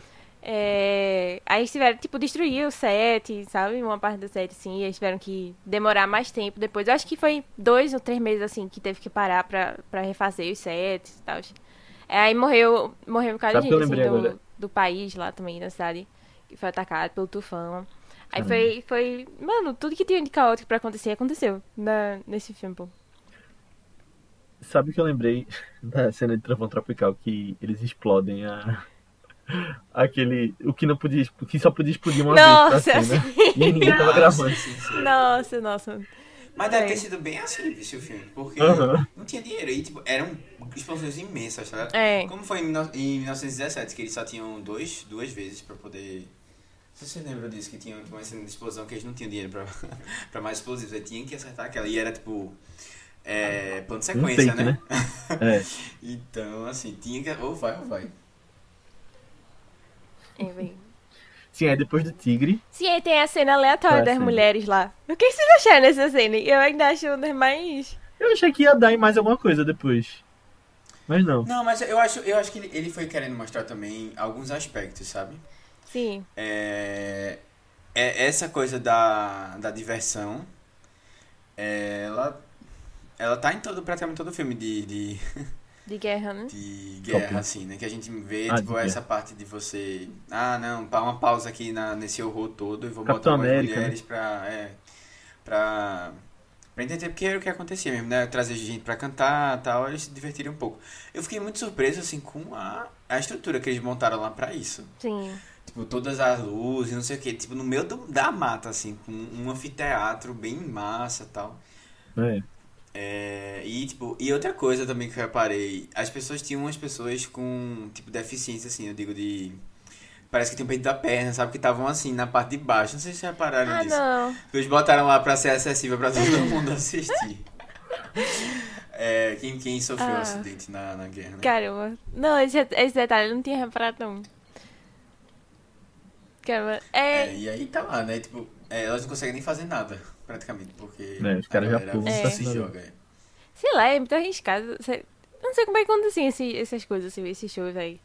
É, aí eles tiveram, tipo, destruir o set, sabe? Uma parte do set, assim, e eles tiveram que demorar mais tempo depois. Eu acho que foi dois ou três meses, assim, que teve que parar pra, pra refazer os sets e tal. É, aí morreu, morreu um bocado de gente, assim, do, do país lá também, da cidade, que foi atacado pelo tufão. Aí foi, foi, mano, tudo que tinha de caótico pra acontecer, aconteceu na, nesse filme, pô. Sabe que eu lembrei da cena de Trovão Tropical que eles explodem a. Aquele. O que não podia. O que só podia explodir uma Nossa, vez pra cena. E ninguém tava Ah, gravando. sim, sim. Nossa, nossa. Mas deve É. ter sido bem assim esse filme, porque Aham. não tinha dinheiro. E, tipo, eram explosões imensas, tá ligado? É. Como foi em, em 1917, que eles só tinham dois, duas vezes pra poder. Sei se você lembra disso, que tinha uma cena de explosão que eles não tinham dinheiro pra, pra mais explosivos. Aí tinha que acertar aquela. E era tipo. É, plano de Um sequência, take, né? né? É. Então, assim, tinha que. Ou vai ou vai. É, bem. Sim, aí depois do Tigre. Sim, aí tem a cena aleatória é a das cena? mulheres lá. O que vocês acharam dessa cena? Eu ainda acho uma das mais. Eu achei que ia dar em mais alguma coisa depois. Mas não. Não, mas eu acho, eu acho que ele, ele foi querendo mostrar também alguns aspectos, sabe? Sim. É, é essa coisa da, da diversão, é, ela, ela tá em todo, praticamente todo filme de, de, De guerra, né? de guerra, assim, né? Que a gente vê, Ah, tipo, essa parte de você... Ah, não, pa- uma pausa aqui na, nesse horror todo e vou Capitão botar umas América, né? mulheres pra... É, pra... Pra entender porque era o que acontecia mesmo, né? Trazer gente pra cantar e tal, eles se divertirem um pouco. Eu fiquei muito surpreso, assim, com a, a estrutura que eles montaram lá pra isso. Sim. Tipo, todas as luzes, não sei o que, tipo, no meio do- da mata, assim, com um anfiteatro bem massa e tal. É. É, e, tipo, e outra coisa também que eu reparei, as pessoas tinham umas pessoas com, tipo, deficiência, assim, eu digo de... Parece que tinham perdido a perna, sabe? Que estavam assim, na parte de baixo. Não sei se vocês repararam Ah, disso. não. Eles botaram lá pra ser acessível pra todo mundo assistir. É, quem, quem sofreu um Ah. acidente na, na guerra, né? Caramba. Não, esse, esse detalhe eu não tinha reparado, não. Caramba. É. É, e aí tá lá, né? Tipo, é, elas não conseguem nem fazer nada, praticamente, porque É, os caras já pulam pra se joga. é. Sei lá, é muito arriscado. Não sei como é que acontecem esse, essas coisas, assim, esses shows aí.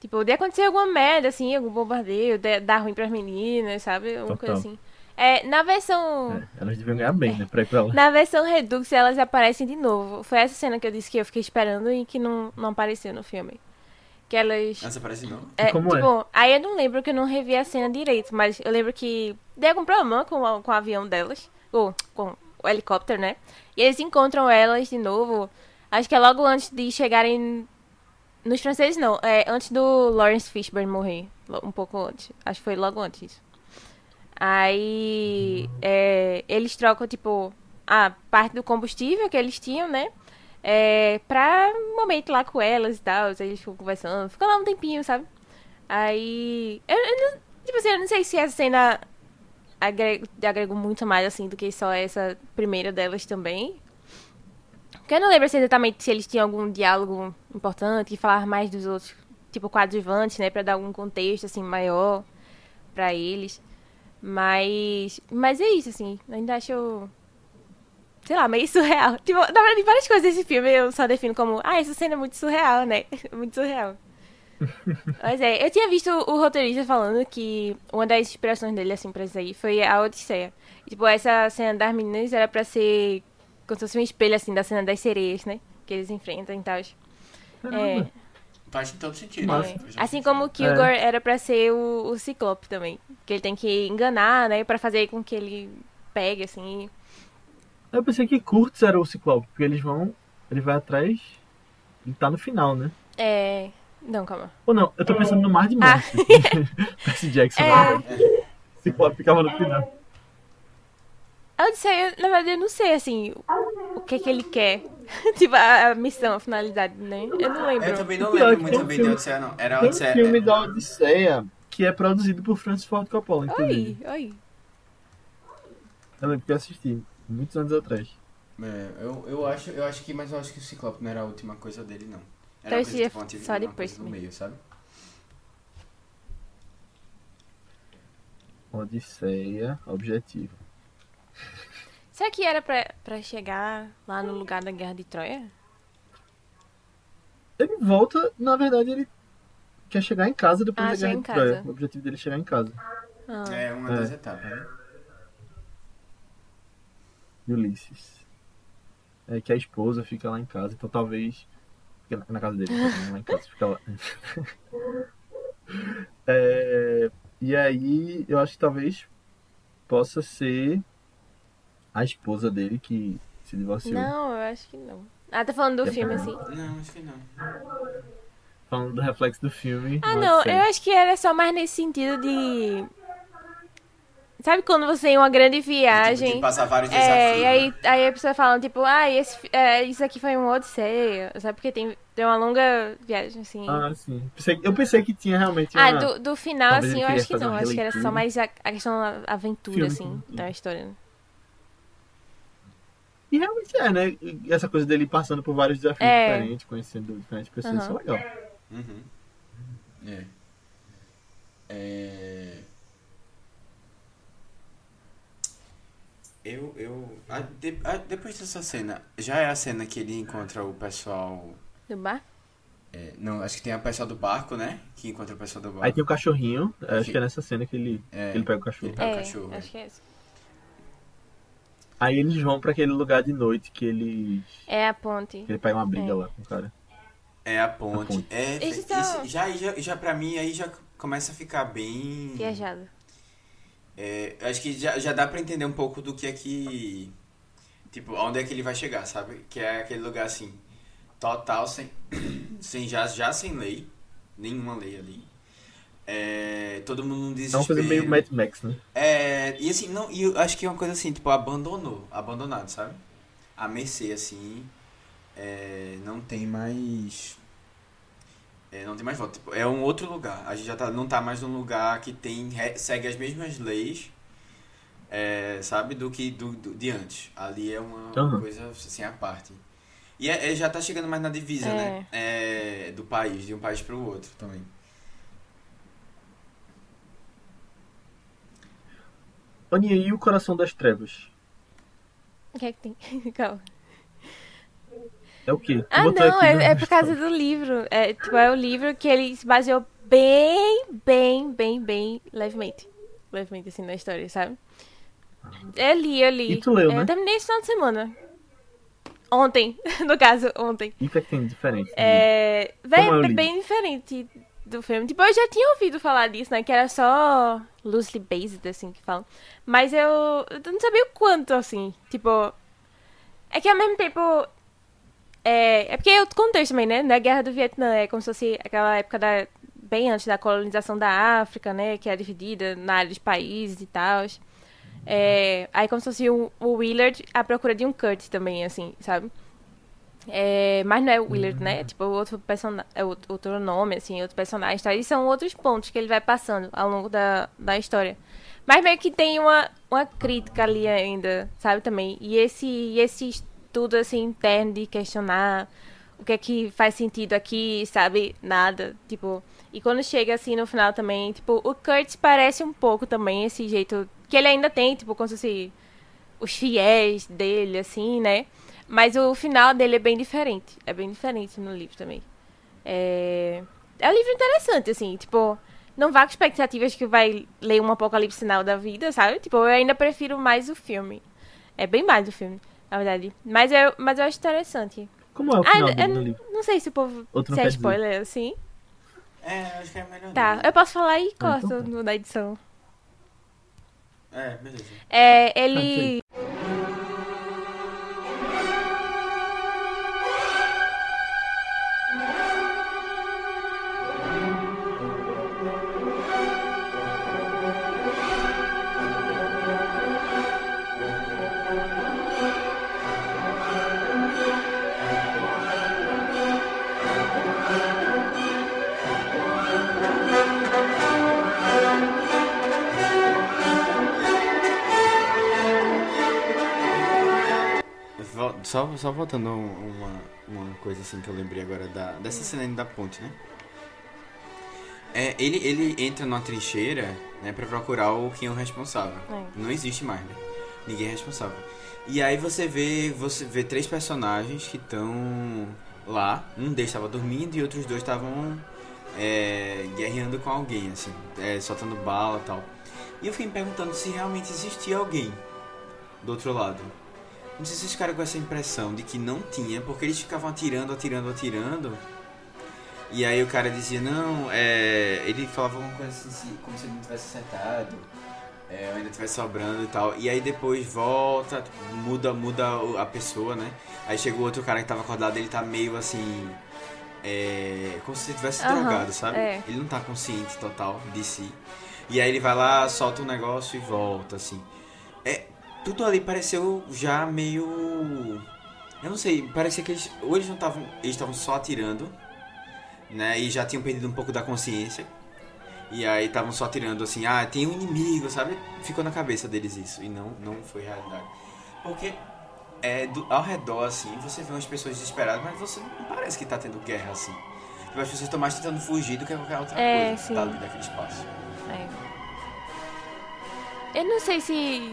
Tipo, de acontecer alguma merda, assim, algum bombardeio, de, dar ruim pras meninas, sabe? Alguma coisa Total. assim. É, na versão. É, Elas deviam ganhar bem, né? Pra ir pra lá. Na versão Redux, elas aparecem de novo. Foi essa cena que eu disse que eu fiquei esperando e que não, não apareceu no filme. Que elas. Essa parece não. É, como é? tipo, aí eu não lembro que eu não revi a cena direito, mas eu lembro que deu algum problema com, o- com o avião delas, ou com o helicóptero, né? E eles encontram elas de novo, acho que é logo antes de chegarem nos franceses, não, é antes do Lawrence Fishburne morrer, um pouco antes, acho que foi logo antes. Aí é, eles trocam, tipo, a parte do combustível que eles tinham, né? É, pra um momento lá com elas e tal. Aí eles ficam conversando. Ficam lá um tempinho, sabe? Aí. Eu, eu não, tipo assim, eu não sei se essa cena agrega, agrega muito mais, assim, do que só essa primeira delas também. Porque eu não lembro assim, exatamente se eles tinham algum diálogo importante, que falar mais dos outros, tipo, coadjuvantes, né? Pra dar algum contexto, assim, maior pra eles. Mas. Mas é isso, assim. Ainda acho. Sei lá, meio surreal. Tipo, na verdade, várias coisas desse filme eu só defino como. Ah, essa cena é muito surreal, né? muito surreal. Mas é, eu tinha visto o roteirista falando que uma das inspirações dele, assim, pra isso aí, foi a Odisseia. E, tipo, essa cena das meninas era pra ser como se fosse um espelho, assim, da cena das sereias, né? Que eles enfrentam e tal. É. Faz todo sentido. Né? é. Todo Assim como o Kilgore era pra ser o, o Ciclope também. Que ele tem que enganar, né? Pra fazer com que ele pegue, assim. Eu pensei que Kurtz era o Ciclope, porque eles vão. Ele vai atrás. Ele tá no final, né? É. Não, calma. Ou não, eu tô pensando no Mar de Ah. Morte. Percy Jackson. É. né? Ciclope ficava no final. A Odisseia, na verdade, eu não sei, assim, o, o que que ele quer. tipo, a, a missão, a finalidade, né? Eu não lembro. Eu também não é lembro que muito bem filme- da Odisseia, não. Era a Tem um Odisseia. filme é- da Odisseia que é produzido por Francis Ford Coppola, inclusive. Oi, oi. Eu lembro que eu assisti, muitos anos atrás. É, eu, eu, acho, eu acho que, mas eu acho que o Ciclope não era a última coisa dele, não. Então Era esse coisa, é tipo, uma tive- só uma depois coisa no meio, sabe? Odisseia, objetivo. Será que era pra, pra chegar lá no lugar da Guerra de Troia? Ele volta, na verdade, ele quer chegar em casa depois Ah, da Guerra de Troia. O objetivo dele é chegar em casa. Ah. É uma É. das etapas, né? De Ulisses. É que a esposa fica lá em casa, então talvez. Fica na, na casa dele, não lá em casa, fica lá. É, e aí, eu acho que talvez possa ser a esposa dele que se divorciou. Não, eu acho que não. Ah, tá falando do É filme, assim. Não, acho que não. Falando do reflexo do filme. Ah, não, eu acho que era só mais nesse sentido de. Sabe quando você tem uma grande Tipo, viagem? passar vários desafios. É, e aí, né? aí a pessoa fala, tipo, ah, esse, é, isso aqui foi uma odisseia, sabe? Porque tem, tem uma longa viagem, assim. Ah, sim. Pensei- Eu pensei que tinha realmente Ah, uma... do, do final, Talvez assim, eu acho que não. Acho que era só mais a, a questão da aventura, Filme, assim, sim. da história. né? E realmente é, né? Essa coisa dele passando por vários desafios É. diferentes, conhecendo diferentes pessoas, Aham. isso é legal. Uhum. É. É... Eu, eu... a- de- a- depois dessa cena, já é a cena que ele encontra o pessoal... Do bar? é, não, acho que tem o pessoal do barco, né? Que encontra o pessoal do barco. Aí tem o cachorrinho, acho Sim. que é nessa cena que ele, É. que ele pega o cachorro. É o é, cachorro, é. acho que é isso. Aí eles vão pra aquele lugar de noite que eles. É a ponte. que ele pega uma briga É. lá com o cara. É a ponte. A ponte. É, isso, já, já, já pra mim, aí já começa a ficar bem... Viajada. É, eu acho que já, já dá pra entender um pouco do que é que. Tipo, onde é que ele vai chegar, sabe? Que é aquele lugar assim, total sem. sem já, já sem lei. Nenhuma lei ali. É, todo mundo num É uma desespero. coisa meio Mad Max, né? É, e assim, não, e eu acho que é uma coisa assim, tipo, abandonou, abandonado, sabe? A mercê, assim, é, não tem mais. É, não tem mais volta. Tipo, é um outro lugar. A gente já tá, não tá mais num lugar que tem, segue as mesmas leis, é, sabe, do que do, do- de antes. Ali é uma, Aham. coisa assim à parte. E é, é, já tá chegando mais na divisa, É. né? É, do país, de um país pro outro também. Aninha, e o Coração das Trevas? O que é que tem? Calma. É o quê? Ah, não, é, é por causa do livro. É, tipo, é o livro que ele se baseou bem, bem, bem, bem levemente. Levemente, assim, na história, sabe? Eu li, eu li. E tu leu, É, né? Eu terminei esse final de semana. Ontem, no caso, ontem. E o que é que tem de diferente? É, véi, é bem diferente do filme. Tipo, eu já tinha ouvido falar disso, né? Que era só loosely based, assim, que falam. Mas eu, eu não sabia o quanto, assim. Tipo, é que ao mesmo tempo... É, é porque é outro contexto também, né? Na Guerra do Vietnã é como se fosse aquela época da... Bem antes da colonização da África, né? Que é dividida na área dos países e tal. É, aí como se fosse o, o Willard à procura de um Kurt também, assim, sabe? É, mas não é o Willard, né? Tipo, outro personagem, é outro, nome, assim, outro personagem. Tá? E são outros pontos que ele vai passando ao longo da, da história. Mas meio que tem uma, uma crítica ali ainda, sabe, também. E esse, esse estudo, assim, interno de questionar o que é que faz sentido aqui, sabe? Nada, tipo... E quando chega, assim, no final também, tipo, o Kurtz parece um pouco também esse jeito que ele ainda tem, tipo, como se fosse os fiéis dele, assim, né? Mas o final dele é bem diferente. É bem diferente no livro também. É, é um livro interessante, assim, tipo, não vá com expectativas que vai ler um apocalipse sinal da vida, sabe? Tipo, eu ainda prefiro mais o filme. É bem mais o filme, na verdade. Mas eu, mas eu acho interessante. Como é o Ah, final eu, dele no eu livro? não sei se o povo. Outro se é quer dizer. spoiler, assim. É, acho que é melhor. Tá, não. eu posso falar e Ah, então corto tá. no- na edição. É, beleza. É, ele. Só, só voltando uma, uma coisa assim que eu lembrei agora da, dessa cena da ponte, né? É, ele, ele entra numa trincheira né, pra procurar o quem é o responsável. É. Não existe mais, né? Ninguém é responsável. E aí você vê, você vê três personagens que estão lá. Um deles estava dormindo e outros dois estavam é, guerreando com alguém, assim, é, soltando bala e tal. E eu fiquei me perguntando se realmente existia alguém do outro lado. Não sei se vocês ficaram com essa impressão de que não tinha, porque eles ficavam atirando, atirando, atirando. E aí o cara dizia, não, é. Ele falava alguma coisa assim, como se ele não tivesse acertado. É, ou ainda tivesse sobrando e tal. E aí depois volta, muda, muda o- a pessoa, né? Aí chega o outro cara que tava acordado, ele tá meio assim. É. Como se ele tivesse Aham, drogado, sabe? é. Ele não tá consciente total de si. E aí ele vai lá, solta um negócio e volta, assim. É. Tudo ali pareceu já meio. Eu não sei, parecia que eles. Ou eles não estavam. Eles estavam só atirando, né? E já tinham perdido um pouco da consciência. E aí estavam só atirando assim, ah, tem um inimigo, sabe? Ficou na cabeça deles isso. E não, não foi realidade. Porque é, do- ao redor, assim, você vê umas pessoas desesperadas, mas você não parece que tá tendo guerra assim. Tipo, as pessoas estão mais tentando fugir do que qualquer outra É, coisa sim. dali daquele espaço. É. Eu não sei se.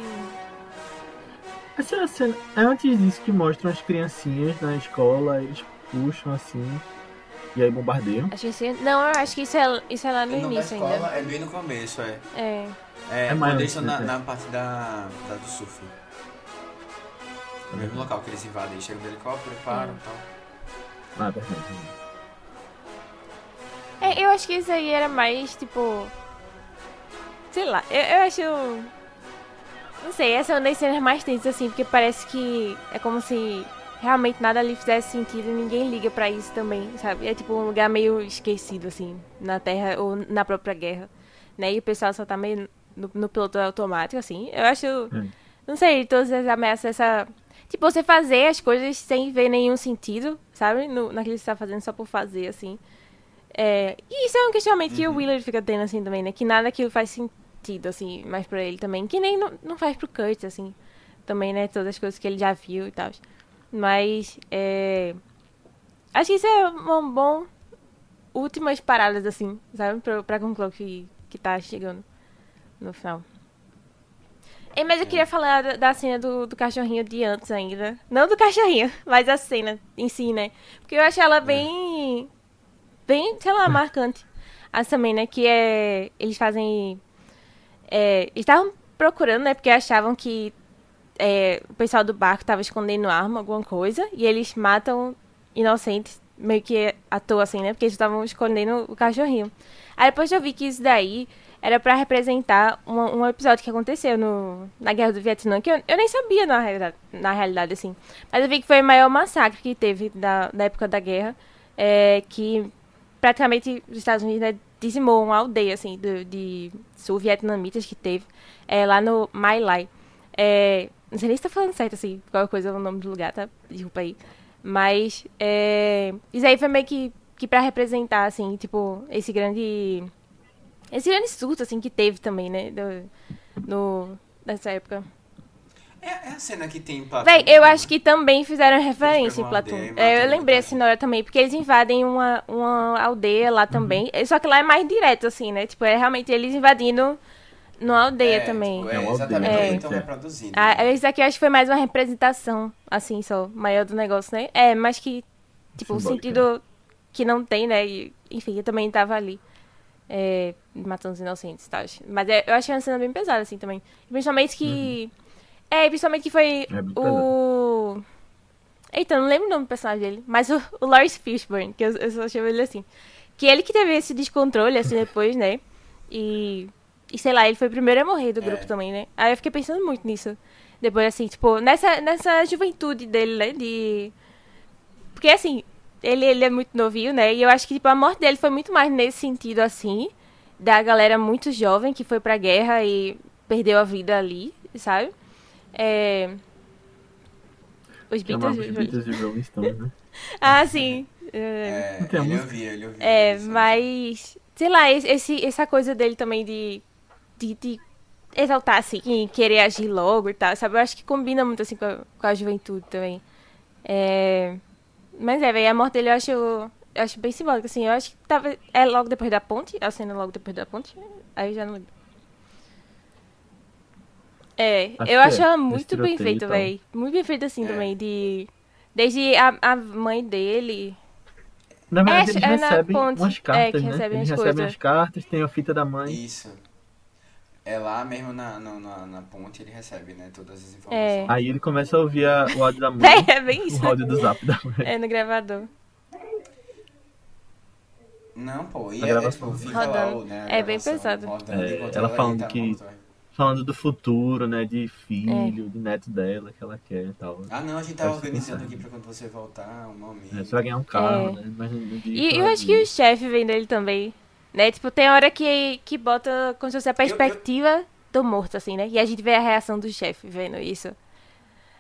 Essa cena é antes disso que mostram as criancinhas na escola, eles puxam assim, e aí bombardeiam. Acho que sim. Não, eu acho que isso é, isso é lá no da início escola ainda. é bem no começo, é. É. É, É mais estão na, né? na parte da, da do surf. No mesmo local que eles invadem, chegam no helicóptero, param e tal. Ah, perfeito. É, eu acho que isso aí era mais, tipo. Sei lá, eu, eu acho. Não sei, essa é uma das cenas mais tensas, assim, porque parece que é como se realmente nada ali fizesse sentido e ninguém liga pra isso também, sabe? É tipo um lugar meio esquecido, assim, na Terra ou na própria guerra, né? E o pessoal só tá meio no, no piloto automático, assim. Eu acho. Não sei, todas as ameaças, essa. Tipo, você fazer as coisas sem ver nenhum sentido, sabe? No, naquilo que você tá fazendo só por fazer, assim. É, e isso é um questionamento que o Willard fica tendo, assim, também, né? Que nada aquilo faz sentido, assim, mais pra ele também. Que nem não, não faz pro Kurt, assim. Também, né? Todas as coisas que ele já viu e tal. Mas, é... Acho que isso é um bom... Últimas paradas, assim, sabe? Pra, pra concluir que, que tá chegando no final. É, mas eu queria falar da, da cena do, do cachorrinho de antes ainda. Não do cachorrinho, mas a cena em si, né? Porque eu acho ela bem. Bem, sei lá, marcante. As também, né? Que é. Eles fazem. É, estavam procurando, né? Porque achavam que é, o pessoal do barco tava escondendo arma, alguma coisa. E eles matam inocentes, meio que à toa, assim, né? Porque eles estavam escondendo o cachorrinho. Aí depois eu vi que isso daí era pra representar um, um episódio que aconteceu no, na Guerra do Vietnã, que eu, eu nem sabia na realidade, na realidade, assim. Mas eu vi que foi o maior massacre que teve da, da época da guerra, é, que praticamente os Estados Unidos né, dizimou uma aldeia, assim, de, de sul-vietnamitas que teve, é, lá no My Lai. É, não sei nem se tá falando certo, assim, qualquer coisa é o nome do lugar, tá? Desculpa aí. Mas, é, isso aí foi meio que, que pra representar, assim, tipo, esse grande esse grande surto, assim, que teve também, né? Do, no, nessa época. É, é a cena que tem Platão. Véi, eu acho que também fizeram referência em Platão. É, eu lembrei assim na hora também, porque eles invadem uma, uma aldeia lá também. Só que lá é mais direto, assim, né? Tipo, é realmente eles invadindo numa aldeia também. Tipo, É é, exatamente que é. estão reproduzindo. Ah, esse aqui eu acho que foi mais uma representação, assim, só, maior do negócio, né? É, mas que, tipo, o Simbólica. sentido que não tem, né? E, enfim, eu também tava ali. É, matando os inocentes e tal. Mas é, eu achei uma cena bem pesada, assim, também. Principalmente que. É, principalmente que foi É o. Eita, não lembro o nome do personagem dele. Mas o, o Lawrence Fishburne, que eu, eu só chamo ele assim. Que ele que teve esse descontrole, assim, depois, né? E. E sei lá, ele foi o primeiro a morrer do É. grupo também, né? Aí eu fiquei pensando muito nisso. Depois, assim, tipo, nessa, nessa juventude dele, né? De. Porque, assim, ele, ele é muito novinho, né? E eu acho que, tipo, a morte dele foi muito mais nesse sentido, assim. Da galera muito jovem que foi pra guerra e perdeu a vida ali, sabe? É. Os Beatles. os Beatles de Rolling Stones, né? Ah, sim. É, É, ele ouvia, ele ouvia. é, isso. mas. Sei lá, esse, essa coisa dele também de. de, de exaltar, assim, e querer agir logo e tal, sabe? Eu acho que combina muito, assim, com a, com a juventude também. É... Mas é, velho, a morte dele eu acho, eu acho bem simbólica, assim. Eu acho que tava... é logo depois da ponte, a cena logo depois da ponte. Aí já não lembro. É, Acho eu que acho é, ela muito bem feita, velho. Muito bem feita assim É. também, de... Desde a, a mãe dele... Na verdade, É, eles é recebem ponte, umas é, cartas, que né? recebem Eles as recebem coisas. as cartas, tem a fita da mãe. Isso. É lá mesmo na, na, na, na ponte ele recebe, né? Todas as É. informações. Aí ele começa a ouvir a- o áudio da mãe. É bem isso. o áudio do zap da mãe. É, no gravador. Não, pô, e A é, gravação. tipo, fica lá Rodando. o, né, a É bem gravação pesado. rodando É, enquanto ela falando tá que- morta, velho. Falando do futuro, né? De É. filho, de neto dela que ela quer e tal. Ah, não, a gente tava ser organizando aqui pra quando você voltar, um momento. É, você vai ganhar um carro, É. né? Mas E eu acho que o chefe vem dele também. Né? Tipo, tem hora que, que bota como se fosse a perspectiva do morto, assim, né? E a gente vê a reação do chefe vendo isso.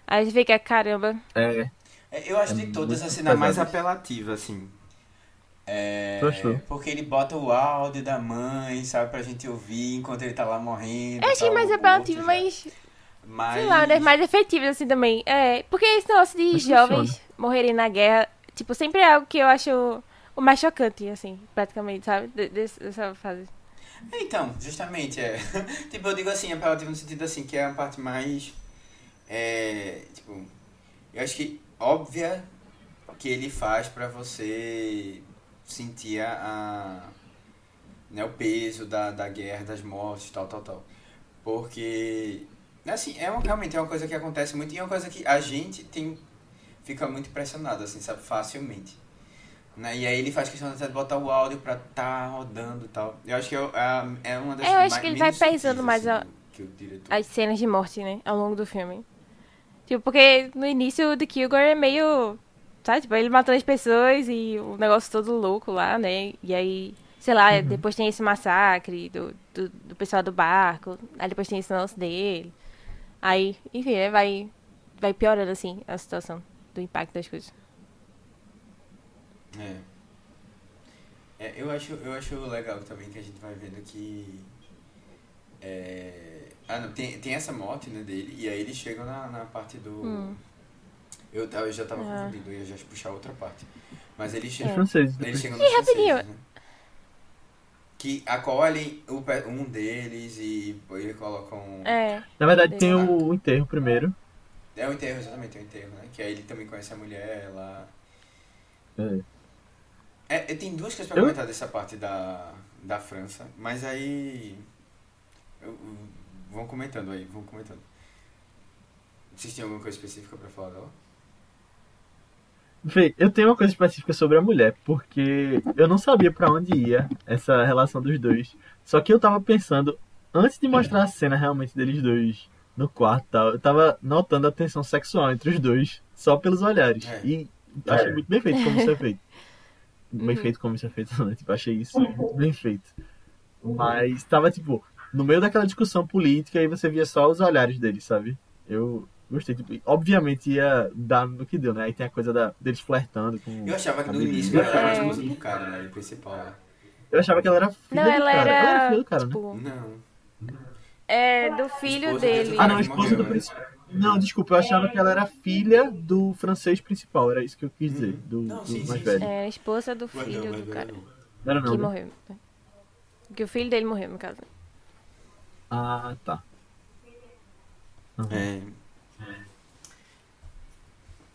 Aí a gente fica, caramba. É, É, Eu acho É de todas muito a cena mais apelativa, assim. É, porque ele bota o áudio da mãe, sabe, pra gente ouvir enquanto ele tá lá morrendo. Eu achei tá mais apelativo, mas. Mas... Sei lá, né? Mais efetivas, assim, também. É, porque esse negócio de Mas jovens funciona. morrerem na guerra, tipo, sempre é algo que eu acho o mais chocante, assim, praticamente, sabe? Dessa fase. Então, justamente, é. tipo, eu digo assim, apelativo no sentido assim, que é a parte mais. É. Tipo. Eu acho que óbvia que ele faz pra você sentir a. né, o peso da, da guerra, das mortes, tal, tal, tal. Porque. Assim, é uma, realmente é uma coisa que acontece muito e é uma coisa que a gente tem. Fica muito impressionado, assim, sabe? Facilmente. Né? E aí ele faz questão até de botar o áudio pra tá rodando e tal. Eu acho que é, é, uma das É, eu acho mais- que ele vai pesando mais assim, a- diretor. As cenas de morte, né? Ao longo do filme. Tipo, porque no início o The Kilgore é meio. Sabe? Tipo, ele matando as pessoas e o negócio todo louco lá, né? E aí, sei lá, depois tem esse massacre do, do, do pessoal do barco. Aí depois tem esse negócio dele. Aí, enfim, né? Vai, vai piorando, assim, a situação do impacto das coisas. É. É, eu acho, eu acho legal também que a gente vai vendo que. É... Ah, não, tem, tem essa morte né, dele, e aí eles chegam na, na parte do. Hum. Eu, eu já tava Ah. confundindo, eu ia já puxar outra parte. Mas eles chegam. franceses. Eles chegam nos rapidinho. né? Que acolhem o um deles e eles colocam. É. Na verdade, tem o, o enterro primeiro. É o enterro, exatamente, tem o enterro, né? Que aí ele também conhece a mulher, ela. É. É, é, tem duas coisas pra Eu- comentar dessa parte da, da França, mas aí. eu- eu- vão comentando aí, vão comentando. Vocês têm alguma coisa específica pra falar dela? Vê, eu tenho uma coisa específica sobre a mulher, porque eu não sabia pra onde ia essa relação dos dois. Só que eu tava pensando, antes de mostrar a cena realmente deles dois no quarto e tal, eu tava notando a tensão sexual entre os dois, só pelos olhares. É. E achei muito bem feito como isso é feito. Bem Uhum. feito como isso é feito, né? Tipo, achei isso muito bem feito. Mas tava, tipo, no meio daquela discussão política e você via só os olhares deles, sabe? Eu gostei. Tipo, obviamente ia dar no que deu, né? Aí tem a coisa da, deles flertando com. Eu achava que no início ela era a É. esposa do cara, né? O principal. né? Eu achava que ela era filha Não, do ela cara. Ela era era. filha do cara, né? tipo, Não. é do filho Esposa dele. do- Ah, não, esposa morreu, do né? principal. Não, desculpa, eu achava que ela era filha do francês principal, era isso que eu quis dizer, do, Uhum. Não, do sim, mais sim, velho. É a esposa do filho não, do não, cara. não. Não era não, Que né? morreu. Que o filho dele morreu, no caso. Ah, tá. Uhum. É.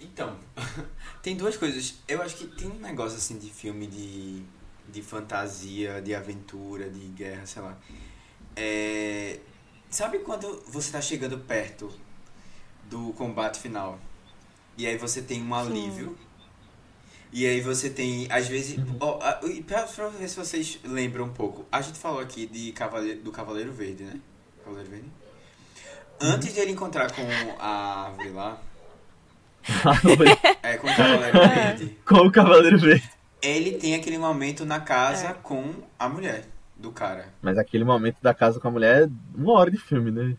Então, tem duas coisas. Eu acho que tem um negócio assim de filme de, de fantasia, de aventura, de guerra, sei lá. É, sabe quando você tá chegando perto do combate final? E aí você tem um alívio. E aí você tem, às vezes. ó, a- e pra, pra ver se vocês lembram um pouco. A gente falou aqui de Cavaleiro, do Cavaleiro Verde, né? Cavaleiro Verde. Antes de ele encontrar com a árvore lá, é, com o Cavaleiro Verde, Com o Cavaleiro Verde. ele tem aquele momento na casa com a mulher do cara. Mas aquele momento da casa com a mulher é uma hora de filme, né?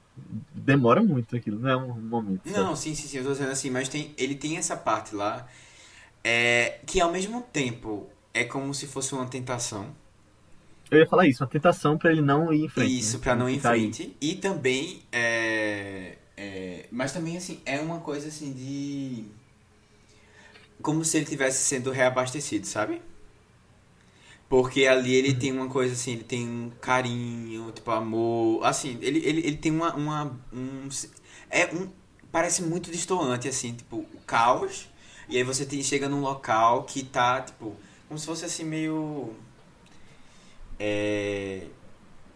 Demora muito aquilo, não é um momento. Não, sim, sim, sim, eu tô dizendo assim, mas tem, ele tem essa parte lá é, que ao mesmo tempo é como se fosse uma tentação. Eu ia falar isso, uma tentação pra ele não ir em frente. Isso, né? pra não ir em Ficar aí. frente. E também é, é, Mas também, assim, é uma coisa assim de. como se ele tivesse sendo reabastecido, sabe? Porque ali ele tem uma coisa assim, ele tem um carinho, tipo, amor. Assim, ele, ele, ele tem uma. uma um, é um. Parece muito distoante, assim, tipo, o caos. E aí você tem, chega num local que tá, tipo, como se fosse assim, meio. É.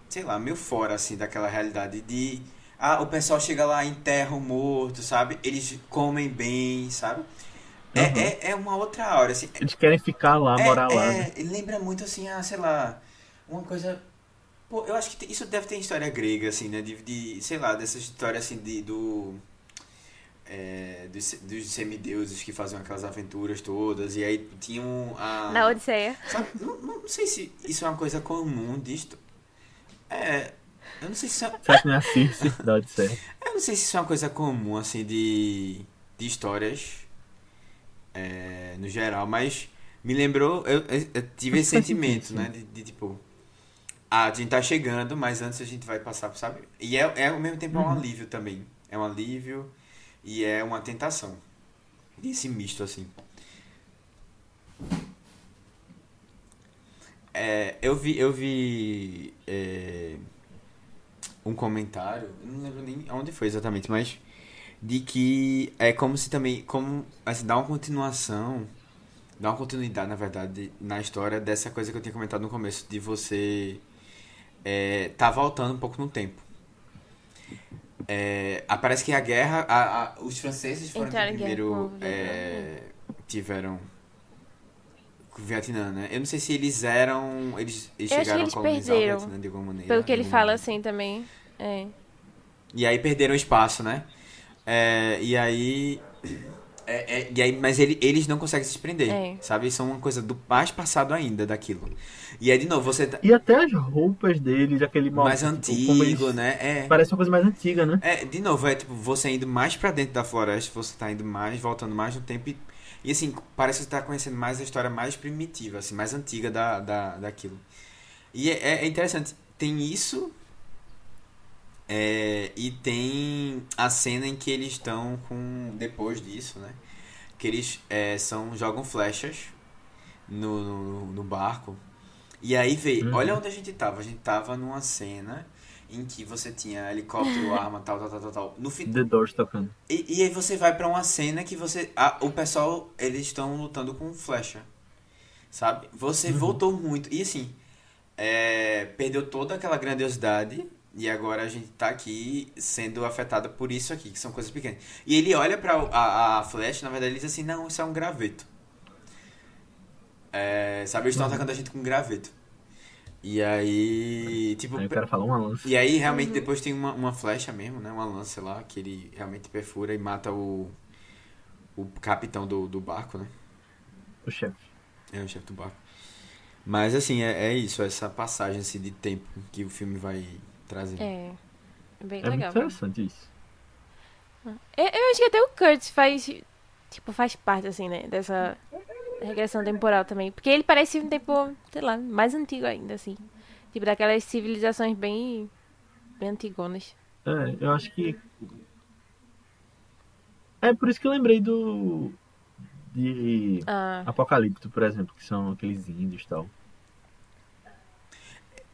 Sei lá, meio fora, assim, daquela realidade de. Ah, o pessoal chega lá, enterra o morto, sabe? Eles comem bem, sabe? É, Uhum. é, é uma outra hora, assim. Eles querem ficar lá, É, morar lá. é, né? ele lembra muito assim, ah, sei lá, uma coisa. Pô, eu acho que isso deve ter história grega, assim, né? De, de sei lá, dessas histórias assim de, do. É, dos, dos semideuses que faziam aquelas aventuras todas, e aí tinham a. Na Odisseia. Sabe, não, não, sei se isso é uma coisa comum disto. É. Eu não sei se isso é, Será que não é a Circe da Odisseia? eu não sei se isso é uma coisa comum, assim, de, de histórias é, no geral, mas me lembrou, eu, eu- eu tive esse sentimento, né, de, de, tipo, ah, a gente tá chegando, mas antes a gente vai passar, sabe? E é, é ao mesmo tempo é um Uhum. alívio também, é um alívio e é uma tentação, esse misto, assim. É, eu vi, eu vi é, um comentário, não lembro nem onde foi exatamente, mas de que é como se também, como assim, dá uma continuação, dá uma continuidade, na verdade, na história dessa coisa que eu tinha comentado no começo, de você é, tá voltando um pouco no tempo. É, parece que a guerra, a, a- os franceses foram que Entraram guerra primeiro é, tiveram Vietnã, né? Eu não sei se eles eram, eles, eles Eu que chegaram eles a colonizar perderam. o Vietnã de alguma maneira. Pelo que ele fala maneira. assim também. É. E aí perderam espaço, né? É, e aí. É, é, e aí mas ele, eles não conseguem se desprender, É. sabe? São uma coisa do mais passado ainda daquilo. E aí, de novo, você tá E até as roupas dele, daquele modo. mais tipo, antigo, eles- né? É. Parece uma coisa mais antiga, né? É, de novo, é tipo, você indo mais pra dentro da floresta, você tá indo mais, voltando mais no tempo e, e assim, parece que você tá conhecendo mais a história mais primitiva, assim, mais antiga da, da, daquilo. E é, é interessante, tem isso é, e tem a cena em que eles estão com, depois disso, né, que eles é, são, jogam flechas no, no, no barco e aí veio, Uhum. olha onde a gente tava, a gente tava numa cena em que você tinha helicóptero, arma, tal, tal, tal, tal, tal. No fi... The Doors tocando. e, e aí você vai pra uma cena que você. a- o pessoal, eles estão lutando com flecha. Sabe? Você Uhum. voltou muito. E assim, é, perdeu toda aquela grandiosidade. E agora a gente tá aqui sendo afetado por isso aqui, que são coisas pequenas. E ele olha pra a, a flecha, na verdade, ele diz assim: Não, isso é um graveto. É, sabe? Eles estão Uhum. atacando a gente com graveto. E aí. Tipo, Aí o cara fala uma lança. e aí, realmente, depois tem uma, uma flecha mesmo, né? Uma lança lá, que ele realmente perfura e mata o, o capitão do, do barco, né? O chefe. É o chefe do barco. Mas, assim, é, é isso, essa passagem assim, de tempo que o filme vai trazer. É. Bem É muito legal. interessante isso. Eu, eu acho que até o Kurtz faz. Tipo, faz parte, assim, né? Dessa regressão temporal também. Porque ele parece um tempo, sei lá, mais antigo ainda, assim. Tipo, daquelas civilizações bem. bem antigonas. É, eu acho que. É por isso que eu lembrei do. De Ah, Apocalipto, por exemplo, que são aqueles índios e tal.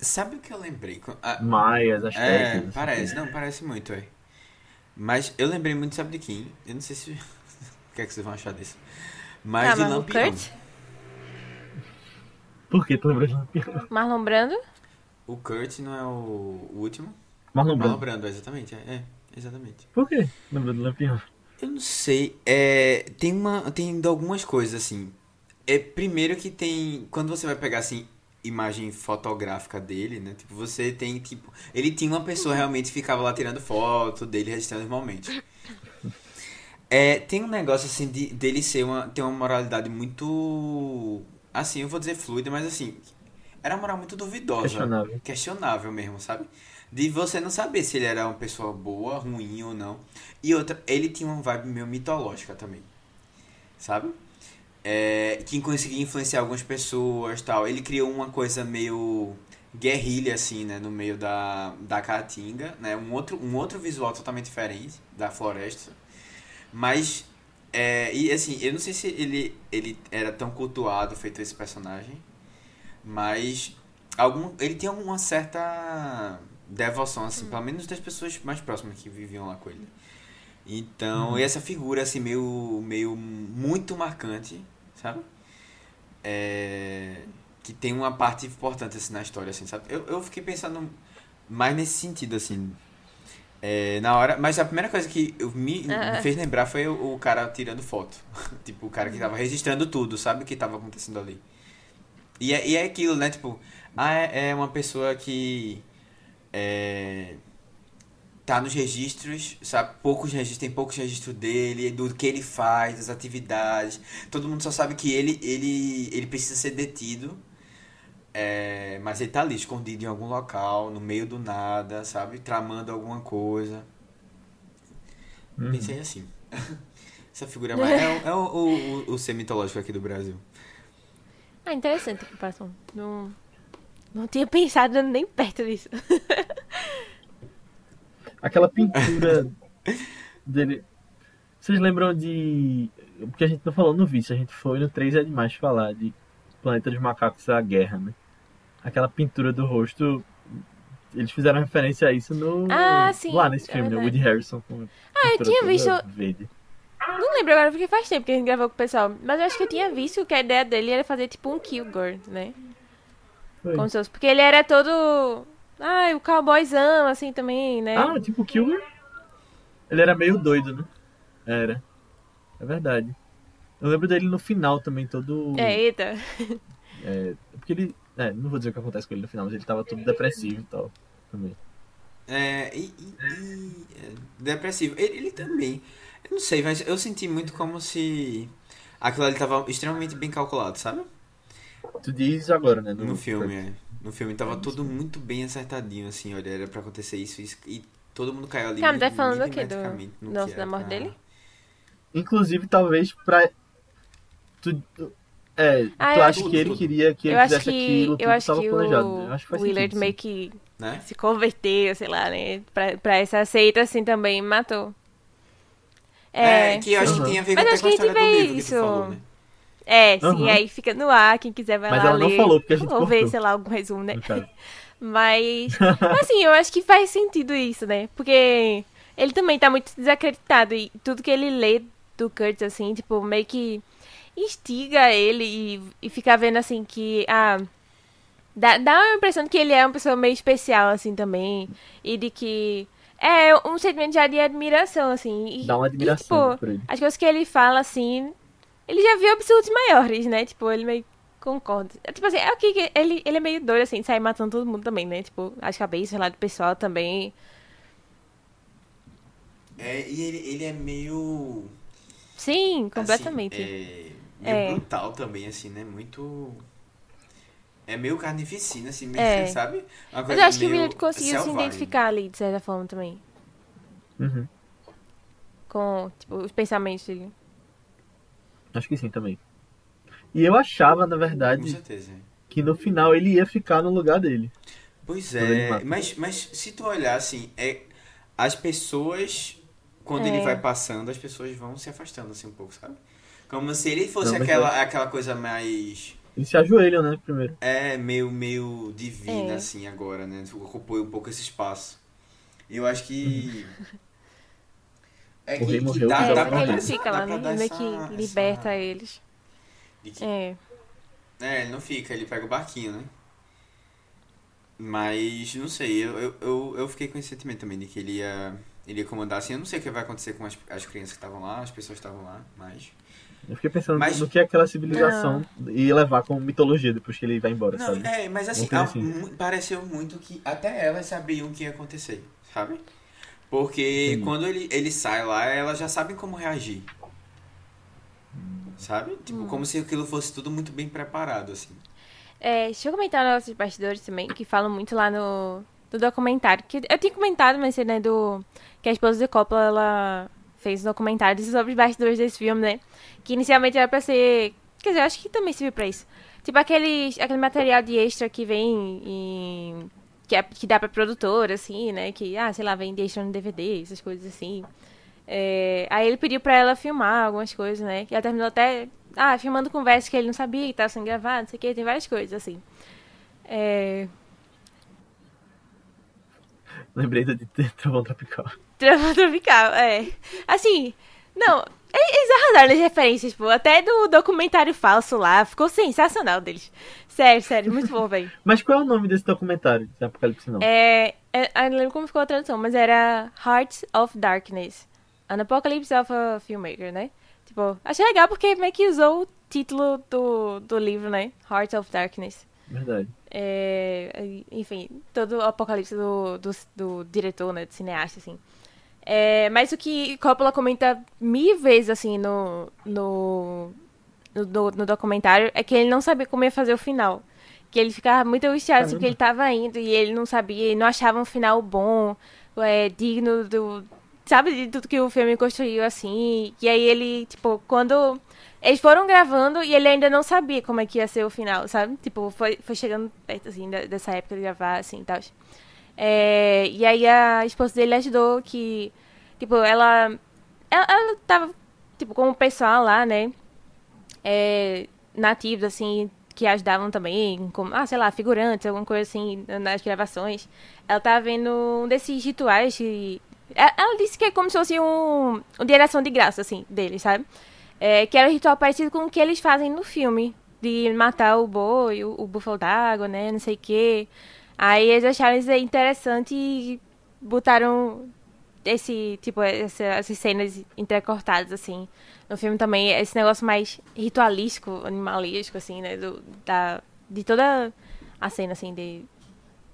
Sabe o que eu lembrei? Ah, Maias, é, sei o parece, não, parece muito, é. Mas eu lembrei muito, sabe de quem? Eu não sei se. o que é que vocês vão achar disso? Mas tá, de mas Lampião. Kurtz? Por que tu lembra de Lampião? Marlon Brando? O Kurt não é o, o último? Marlon Marlon Brando. Brando, exatamente. É, é, exatamente. Por que lembra do Lampião? Eu não sei. É, tem uma, tem algumas coisas assim. É primeiro que tem quando você vai pegar assim imagem fotográfica dele, né? Tipo, você tem tipo, ele tinha uma pessoa realmente ficava lá tirando foto dele, registrando os momentos. É, tem um negócio assim de dele ser uma ter uma moralidade muito assim, eu vou dizer fluida, mas assim, era uma moral muito duvidosa Questionável. questionável mesmo, sabe? De você não saber se ele era uma pessoa boa, ruim ou não. E outra, ele tinha uma vibe meio mitológica também, sabe? É, que conseguia influenciar algumas pessoas tal. Ele criou uma coisa meio guerrilha, assim, né? No meio da, da Caatinga, né? Um outro, um outro visual totalmente diferente da floresta. Mas É, e assim, eu não sei se ele, ele era tão cultuado feito esse personagem, mas algum, ele tinha uma certa devoção, assim, pelo menos das pessoas mais próximas que viviam lá com ele. Então, e essa figura, assim, meio, meio muito marcante, sabe? É, que tem uma parte importante, assim, na história, assim, sabe? Eu, eu fiquei pensando mais nesse sentido, assim, é, na hora, mas a primeira coisa que eu me, me fez lembrar foi o, o, cara tirando foto. tipo, o cara que tava registrando tudo, sabe o que tava acontecendo ali. E é, e é aquilo, né? Tipo, ah, é, é uma pessoa que é, tá nos registros, sabe? Poucos registros, tem poucos registros dele, do que ele faz, das atividades. Todo mundo só sabe que ele, ele, ele precisa ser detido. É, mas ele tá ali, escondido em algum local, no meio do nada, sabe? Tramando alguma coisa. Uhum. Pensei assim. Essa figura é, mais, é, é o, o, o, o ser mitológico aqui do Brasil. Ah, interessante a comparação. Não, não tinha pensado nem perto disso. Aquela pintura dele. Vocês lembram de. Porque a gente não falou no vídeo, a gente foi no 3 Animais falar de Planeta dos Macacos a Guerra, né? Aquela pintura do rosto. Eles fizeram referência a isso no. Ah, sim. Lá nesse filme, é né? Woody Harrison. Com ah, eu tinha visto. Verde. Não lembro agora porque faz tempo que a gente gravou com o pessoal. Mas eu acho que eu tinha visto que a ideia dele era fazer tipo um Kilgore, né? Foi. Como se fosse. Porque ele era todo ah, o cowboyzão, assim, também, né? Ah, tipo Killer? Ele era meio doido, né? Era. É verdade. Eu lembro dele no final também, todo. É, eita. É, porque ele. É, não vou dizer o que acontece com ele no final, mas ele tava todo depressivo e tal. Também. É, e, e, e é, depressivo. Ele, ele, também. Eu não sei, mas eu senti muito como se aquilo ali tava extremamente bem calculado, sabe? Tu diz agora, né? No, no filme, é. No filme tava tudo muito bem acertadinho, assim, olha, era pra acontecer isso, isso e todo mundo caiu ali. Calma, tá falando aqui do nosso da morte dele? Inclusive, talvez pra. Tu, é, ah, tu acha que ele queria que ele fizesse que, aquilo, eu acho que planejado. O, eu acho que faz Willard sentido, meio que né? se converteu, sei lá, né? Pra, pra essa seita, assim, também matou. É, é que eu acho uhum. que tem a ver com, a história do livro isso. que tu falou, né? É, sim, uhum. aí fica no ar, quem quiser vai Mas lá ela ler. não falou, porque a gente Ou ver, sei lá, algum resumo, né? Mas, assim, eu acho que faz sentido isso, né? Porque ele também tá muito desacreditado e tudo que ele lê do Kurt, assim, tipo, meio que instiga ele e, e fica vendo, assim, que, ah, dá, dá a impressão de que ele é uma pessoa meio especial, assim, também, e de que... É um sentimento já de admiração, assim. E, Dá uma admiração e, tipo. As coisas que ele fala, assim, ele já viu absurdos maiores, né? Tipo, ele meio concorda. É, tipo assim, é o que ele, ele é meio doido, assim, sai matando todo mundo também, né? Tipo, as cabeças lá do pessoal também. É, e ele, ele é meio. Sim, assim, completamente. Assim, é, meio é. brutal também, assim, né? Muito. É meio carnificina, assim, meio, é. sabe? Mas eu acho que o Willard conseguiu selvagem. se identificar ali, de certa forma, também. Uhum. Com, tipo, os pensamentos dele. Acho que sim também. E eu achava, na verdade, que no final ele ia ficar no lugar dele. Pois é, mas, mas se tu olhar assim, é, as pessoas, quando é. ele vai passando, as pessoas vão se afastando assim um pouco, sabe? Como se ele fosse Não, aquela, é. aquela coisa mais. Eles se ajoelham, né, primeiro. É, meio, meio divina, é. assim, agora, né? Ocupou um pouco esse espaço. Eu acho que. É que, o rei morreu. Dá, dá pra ele fica lá, né? Meio que liberta essa... eles. Que... É. É, ele não fica, ele pega o barquinho, né? Mas, não sei, eu, eu, eu fiquei com esse sentimento também de que ele ia, ele ia comandar assim. Eu não sei o que vai acontecer com as, as crianças que estavam lá, as pessoas que estavam lá, mas. Eu fiquei pensando mas... no que aquela civilização não. ia levar como mitologia depois que ele vai embora, não, sabe? É, mas assim, assim. pareceu muito que até elas sabiam o que ia acontecer, sabe? Porque Sim. quando ele, ele sai lá, elas já sabem como reagir. Sabe? Tipo, hum. como se aquilo fosse tudo muito bem preparado, assim. É, deixa eu comentar nossos bastidores também, que falam muito lá no, no documentário. Que eu tinha comentado, mas né, do. Que a esposa de Coppola, ela fez um documentário sobre os bastidores desse filme, né? Que inicialmente era pra ser. Quer dizer, eu acho que também serviu pra isso. Tipo aquele, aquele material de extra que vem em que, é, que dá pra produtora, assim, né? Que, ah, sei lá, vende extra no DVD, essas coisas assim. É, aí ele pediu pra ela filmar algumas coisas, né? E ela terminou até, ah, filmando conversas que ele não sabia que tava sendo gravado, não sei o que, tem várias coisas, assim. É... Lembrei de Trovão Tropical. Trovão Tropical, é. Assim, não, eles arrasaram as referências, pô. Até do documentário falso lá. Ficou sensacional deles. Sério, sério, muito bom, velho. Mas qual é o nome desse documentário de Apocalipse não? É, é. Eu não lembro como ficou a tradução, mas era Hearts of Darkness. An Apocalypse of a Filmmaker, né? Tipo, achei legal porque meio que usou o título do, do livro, né? Hearts of Darkness. Verdade. É, enfim, todo o apocalipse do, do, do diretor, né? Do cineasta, assim. É, mas o que Coppola comenta mil vezes, assim, no, no, no, no, documentário, é que ele não sabia como ia fazer o final. Que ele ficava muito angustiado, assim, porque ele tava indo e ele não sabia, não achava um final bom, é, digno do... Sabe, de tudo que o filme construiu, assim. E aí ele, tipo, quando... Eles foram gravando e ele ainda não sabia como é que ia ser o final, sabe? Tipo, foi, foi chegando perto, assim, dessa época de gravar, assim, tal. É, e aí a esposa dele ajudou que, tipo, ela, ela, ela tava, tipo, com o pessoal lá, né, é, nativos, assim, que ajudavam também, como, ah, sei lá, figurantes, alguma coisa assim, nas gravações. Ela tava vendo um desses rituais que... Ela disse que é como se fosse um, um direção de graça, assim, deles, sabe? É, que era um ritual parecido com o que eles fazem no filme, de matar o boi, o, o búfalo d'água, né, não sei o quê. Aí eles acharam isso interessante e botaram esse, tipo, essa, essas cenas entrecortadas, assim, no filme também. Esse negócio mais ritualístico, animalístico, assim, né, do, da, de toda a cena, assim, de...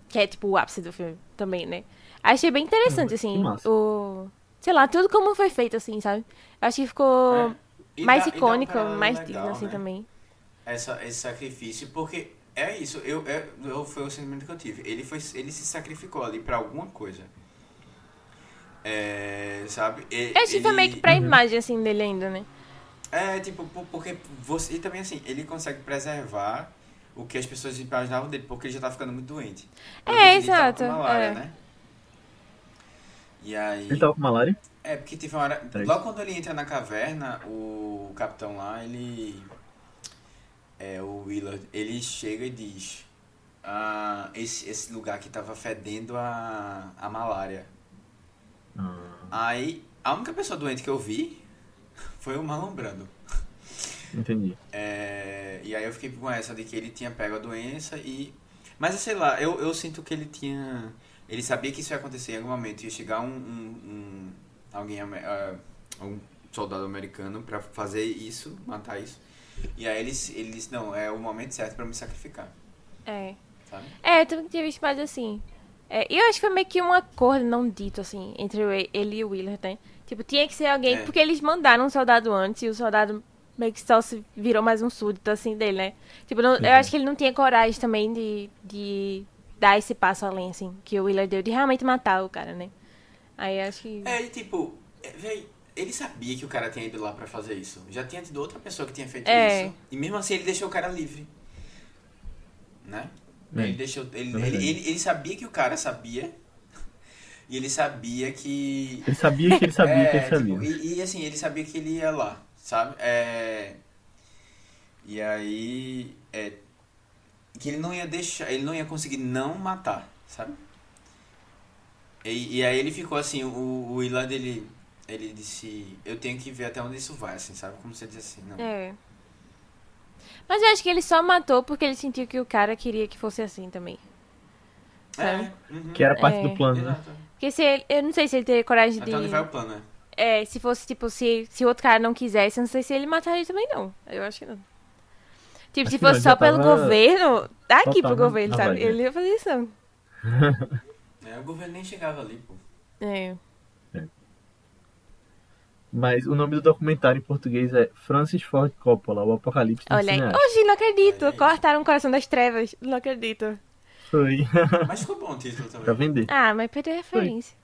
Que é, tipo, o ápice do filme também, né. Achei bem interessante, hum, assim, o... Sei lá, tudo como foi feito, assim, sabe? Acho que ficou é. mais dá, icônico, mais legal, digno, assim, né? também. Essa, esse sacrifício, porque é isso, eu, eu, é, eu, foi o sentimento que eu tive. Ele, foi, ele se sacrificou ali pra alguma coisa. É, sabe? Ele, eu acho que foi meio que pra uhum. imagem, assim, dele ainda, né? É, tipo, porque você... E também, assim, ele consegue preservar o que as pessoas imaginavam dele, porque ele já tá ficando muito doente. É, exato. Ele malária, é. né? E aí... Ele tava com malária? É, porque teve uma hora... Logo quando ele entra na caverna, o capitão lá, ele é, o Willard, ele chega e diz: ah, esse, esse lugar aqui tava fedendo a, a malária. Ah. Aí, a única pessoa doente que eu vi foi o Marlon Brando. Entendi. É, e aí eu fiquei com essa de que ele tinha pego a doença e. Mas sei lá, eu, eu sinto que ele tinha. Ele sabia que isso ia acontecer em algum momento. Ia chegar um. um, um alguém. Uh, um soldado americano para fazer isso, matar isso. E aí eles, eles não, é o momento certo para me sacrificar. É. Sabe? É, eu também tinha visto mais assim. É, eu acho que foi meio que um acordo não dito, assim, entre ele e o Willard, né? Tipo, tinha que ser alguém, é. porque eles mandaram um soldado antes e o soldado meio que só se virou mais um súdito, assim, dele, né? Tipo, não, uhum. eu acho que ele não tinha coragem também de, de dar esse passo além, assim, que o Willard deu, de realmente matar o cara, né? Aí acho que... É, e tipo, é, véi, ele sabia que o cara tinha ido lá para fazer isso. Já tinha tido outra pessoa que tinha feito é. isso. E mesmo assim ele deixou o cara livre. Né? É. Ele deixou. Ele, é ele, ele, ele, sabia que o cara sabia. E ele sabia que. Ele sabia que ele sabia é, que ele sabia. Tipo, e, e, assim, ele sabia que ele ia lá, sabe? É, e aí. É, que ele não ia deixar. Ele não ia conseguir não matar, sabe? E, e aí ele ficou assim, o, o Ilan dele ele disse, eu tenho que ver até onde isso vai, assim, sabe? Como você disse assim, não. É. Mas eu acho que ele só matou porque ele sentiu que o cara queria que fosse assim também. Sabe? É, uhum. Que era parte é. do plano, né? Porque se ele, eu não sei se ele teria coragem até de... onde vai o plano, né? É, se fosse, tipo, se, se outro cara não quisesse, eu não sei se ele mataria também, não. Eu acho que não. Tipo, acho se fosse só pelo governo, daqui pro governo, sabe? Ele ia fazer isso, não. é, o governo nem chegava ali, pô. É. Mas o nome do documentário em português é Francis Ford Coppola, o Apocalipse Olha aí. Hoje, não acredito. Cortaram o Coração das Trevas. Não acredito. Foi. Mas ficou bom o título também. pra vender. Ah, mas perdeu referência.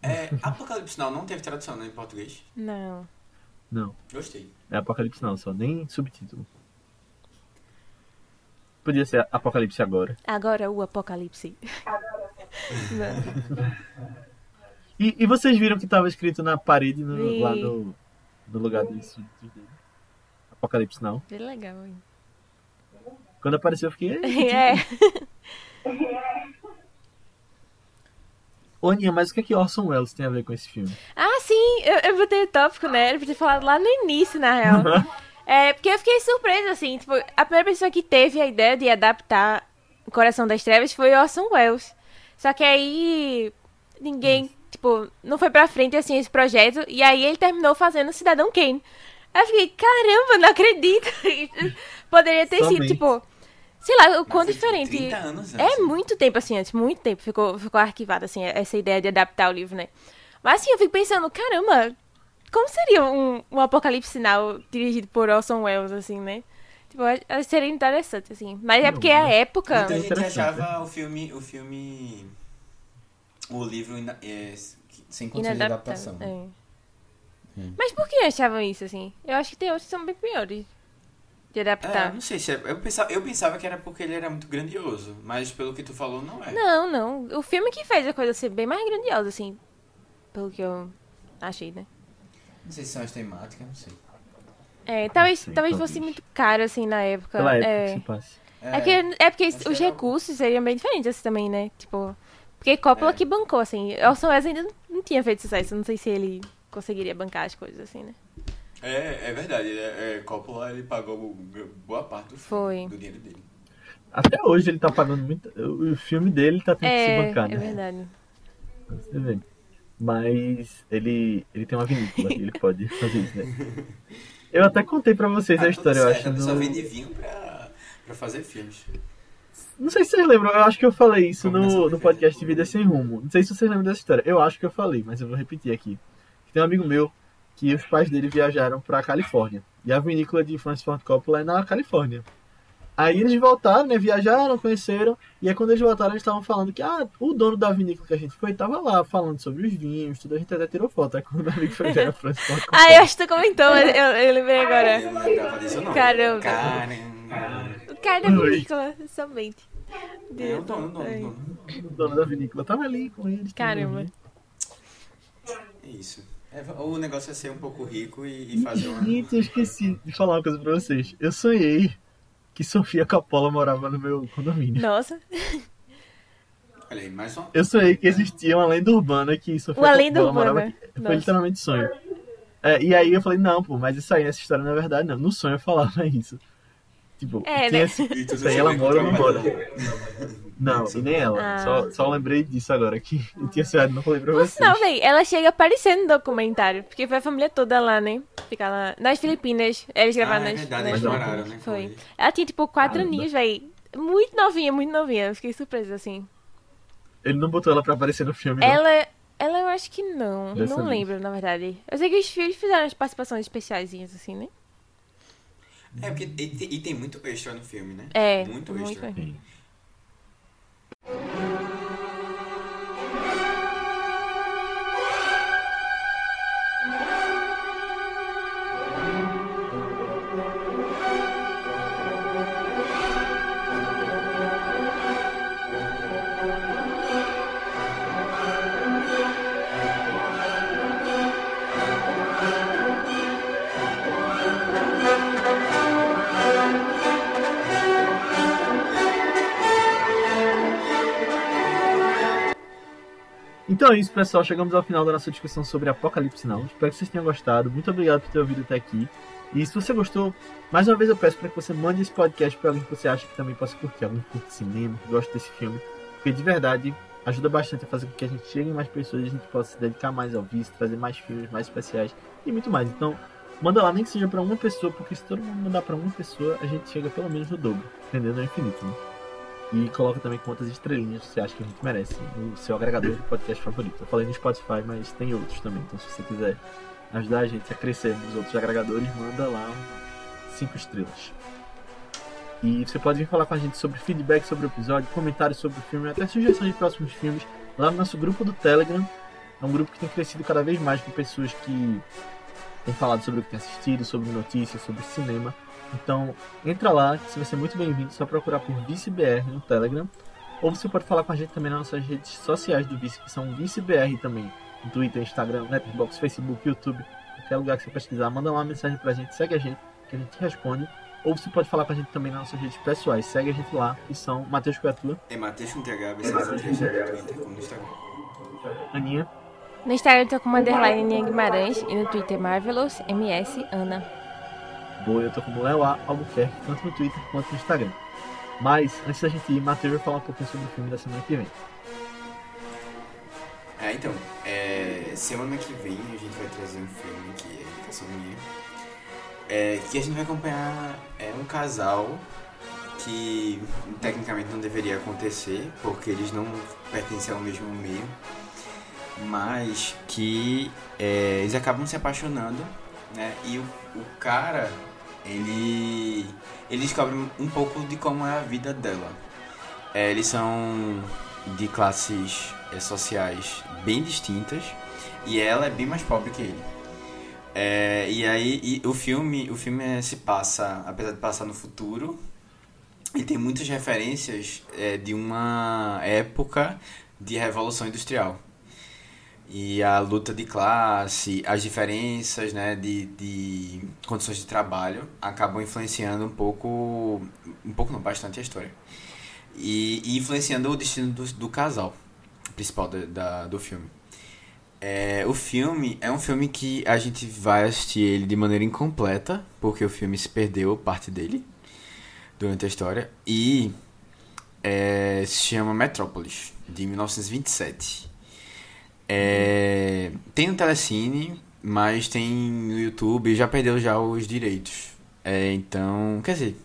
É, Apocalipse Now não teve tradução né, em português? Não. Não. Gostei. É Apocalipse Now só, nem subtítulo. Podia ser Apocalipse Agora. Agora o Apocalipse. Agora. E, e vocês viram que tava escrito na parede no, Vi. lá no, no lugar desse Apocalipse não. Bem legal, hein? Quando apareceu eu fiquei. "Ei, É. Ô Aninha, mas o que é que Orson Welles tem a ver com esse filme? Ah, sim, eu, eu botei o tópico, né? Ele podia ter falado lá no início, na real. É, porque eu fiquei surpresa, assim, tipo, a primeira pessoa que teve a ideia de adaptar O Coração das Trevas foi Orson Welles. Só que aí ninguém, tipo, não foi pra frente, assim, esse projeto, e aí ele terminou fazendo Cidadão Kane. Aí eu fiquei, caramba, não acredito. Poderia ter sido, Somente. tipo, sei lá, o quão Mas foi diferente. 30 anos É antes. muito tempo assim antes, muito tempo ficou, ficou arquivada assim, essa ideia de adaptar o livro, né? Mas assim, eu fico pensando, caramba, como seria um, um apocalipse sinal dirigido por Orson Welles, assim, né? Tipo, seria interessante, assim. Mas é porque a época. Muita gente achava o filme, o filme, o livro ina- é, Sem condições de adaptação. é. Hum. Mas por que achavam isso, assim? Eu acho que tem outros que são bem piores de É, adaptar. não sei se é, eu pensava, eu pensava que era porque ele era muito grandioso, mas pelo que tu falou não é. Não, não. O filme que fez a coisa ser bem mais grandiosa, assim. Pelo que eu achei, né? Não sei se são as temáticas, não sei. É, talvez, Sim, talvez talvez. fosse muito caro, assim, na época. Pela época é. que se passa. É, é porque acho que os recursos seriam bem diferentes assim também, né? Tipo. Porque Coppola É. que bancou, assim. Orson Welles ainda não, tinha feito sucesso. Não sei se ele conseguiria bancar as coisas, assim, né? É, é verdade. É, é, Coppola ele pagou boa parte do, Foi. filme, do dinheiro dele. Até hoje ele tá pagando muito. O filme dele tá tendo que se É, bancar, é né? verdade. Pra Você vê. Mas ele, ele tem uma vinícola, ele pode fazer isso, né? Eu até contei pra vocês Ah, a história, eu certo, acho. ele só no- vende vinho pra, pra fazer filmes. Não sei se vocês lembram, eu acho que eu falei isso no, no podcast Vida Sem Rumo. Não sei se vocês lembram dessa história. Eu acho que eu falei, mas eu vou repetir aqui. Tem um amigo meu que os pais dele viajaram pra Califórnia. E a vinícola de Francis Ford Coppola é na Califórnia. Aí eles voltaram, né? Viajaram, conheceram. E aí quando eles voltaram, eles estavam falando que ah, o dono da vinícola que a gente foi tava lá falando sobre os vinhos, tudo. A gente até tirou foto. Aí quando o amigo foi ver era Francis Ford Coppola. Ah, eu acho que tu comentou, eu, eu lembrei agora. Caramba. Caramba. Cara da Oi. vinícola, somente. É o dono, dono, dono. O dono da vinícola tava ali com eles. Caramba. É isso. É, o negócio é ser um pouco rico e, e fazer uma... Gente, eu esqueci de falar uma coisa pra vocês. Eu sonhei que Sofia Coppola morava no meu condomínio. Nossa. Olha aí, mais uma... Eu sonhei que existia uma lenda urbana que Sofia Uma lenda Coppola morava urbana. aqui. Foi Nossa. literalmente sonho. É, e aí eu falei, não, pô, mas isso aí, essa história não é verdade, não. No sonho eu falava isso. Tipo, É, né? esse- aí ela mora ou não mora? Não, e nem ela. Ah. Só, só lembrei disso agora, que eu tinha sonhado, não falei pra vocês. Não, véi, ela chega a aparecer no documentário. Porque foi a família toda lá, né? Ficar lá nas Filipinas. Eles gravaram Ah, é nas, verdade, nas eles Mas moraram, né? Foi. Ela tinha, tipo, quatro Caramba. aninhos, véi. Muito novinha, muito novinha. Eu fiquei surpresa, assim. Ele não botou ela pra aparecer no filme, não. Ela, ela eu acho que não. Dessa não vez. lembro, na verdade. Eu sei que os filhos fizeram as participações especiais, assim, né? É, porque e, tem- e tem muito extra no filme, né? É, Muito muito extra. mesmo. Sim. Então é isso, pessoal. Chegamos ao final da nossa discussão sobre Apocalipse Now. Espero que vocês tenham gostado. Muito obrigado por ter ouvido até aqui. E se você gostou, mais uma vez eu peço para que você mande esse podcast para alguém que você acha que também possa curtir, alguém que curte cinema, que gosta desse filme. Porque de verdade ajuda bastante a fazer com que a gente chegue mais pessoas a gente possa se dedicar mais ao vício, trazer mais filmes mais especiais e muito mais. Então, manda lá, nem que seja para uma pessoa, porque se todo mundo mandar para uma pessoa, a gente chega pelo menos no dobro, entendendo? É infinito, né? E coloca também quantas estrelinhas você acha que a gente merece no seu agregador de podcast favorito. Eu falei no Spotify, mas tem outros também. Então se você quiser ajudar a gente a crescer nos outros agregadores, manda lá cinco estrelas. E você pode vir falar com a gente sobre feedback sobre o episódio, comentários sobre o filme, até sugestões de próximos filmes lá no nosso grupo do Telegram. É um grupo que tem crescido cada vez mais com pessoas que têm falado sobre o que têm assistido, sobre notícias, sobre cinema. Então, entra lá, que você vai ser muito bem-vindo. Só procurar por ViceBR no Telegram. Ou você pode falar com a gente também nas nossas redes sociais do Vice, que são ViceBR também no Twitter, Instagram, Netflix, Facebook, YouTube, qualquer lugar que você pesquisar, manda uma mensagem pra gente, segue a gente, que a gente responde. Ou você pode falar com a gente também nas nossas redes pessoais. Segue a gente lá, que são Matheus Coatua, É Matheus com TH, BC3, no Twitter como no Instagram. Aninha, No Instagram eu tô com underline Aninha Guimarães e no Twitter Marvelous MS Ana. Boa, eu tô como Léo A. Albuquerque, tanto no Twitter quanto no Instagram. Mas, antes da gente ir, Matheus vai falar um pouquinho sobre o filme da semana que vem. É, então, é, semana que vem a gente vai trazer um filme que é indicação minha. É, que a gente vai acompanhar é um casal que tecnicamente não deveria acontecer, porque eles não pertencem ao mesmo meio, mas que é, eles acabam se apaixonando, né? E o, o cara, ele, ele descobre um pouco de como é a vida dela. É, eles são de classes é, sociais bem distintas e ela é bem mais pobre que ele. É, e aí e o filme, o filme é, se passa, apesar de passar no futuro, ele tem muitas referências é, de uma época de revolução industrial. E a luta de classe, as diferenças né, de, de condições de trabalho acabam influenciando um pouco, um pouco não, bastante a história. E, e influenciando o destino do, do casal principal da, da- do filme. É, o filme é um filme que a gente vai assistir ele de maneira incompleta, porque o filme se perdeu parte dele durante a história. E é, se chama Metrópolis, de 1927. É, tem no Telecine, mas tem no YouTube e já perdeu já os direitos. É, então, quer dizer,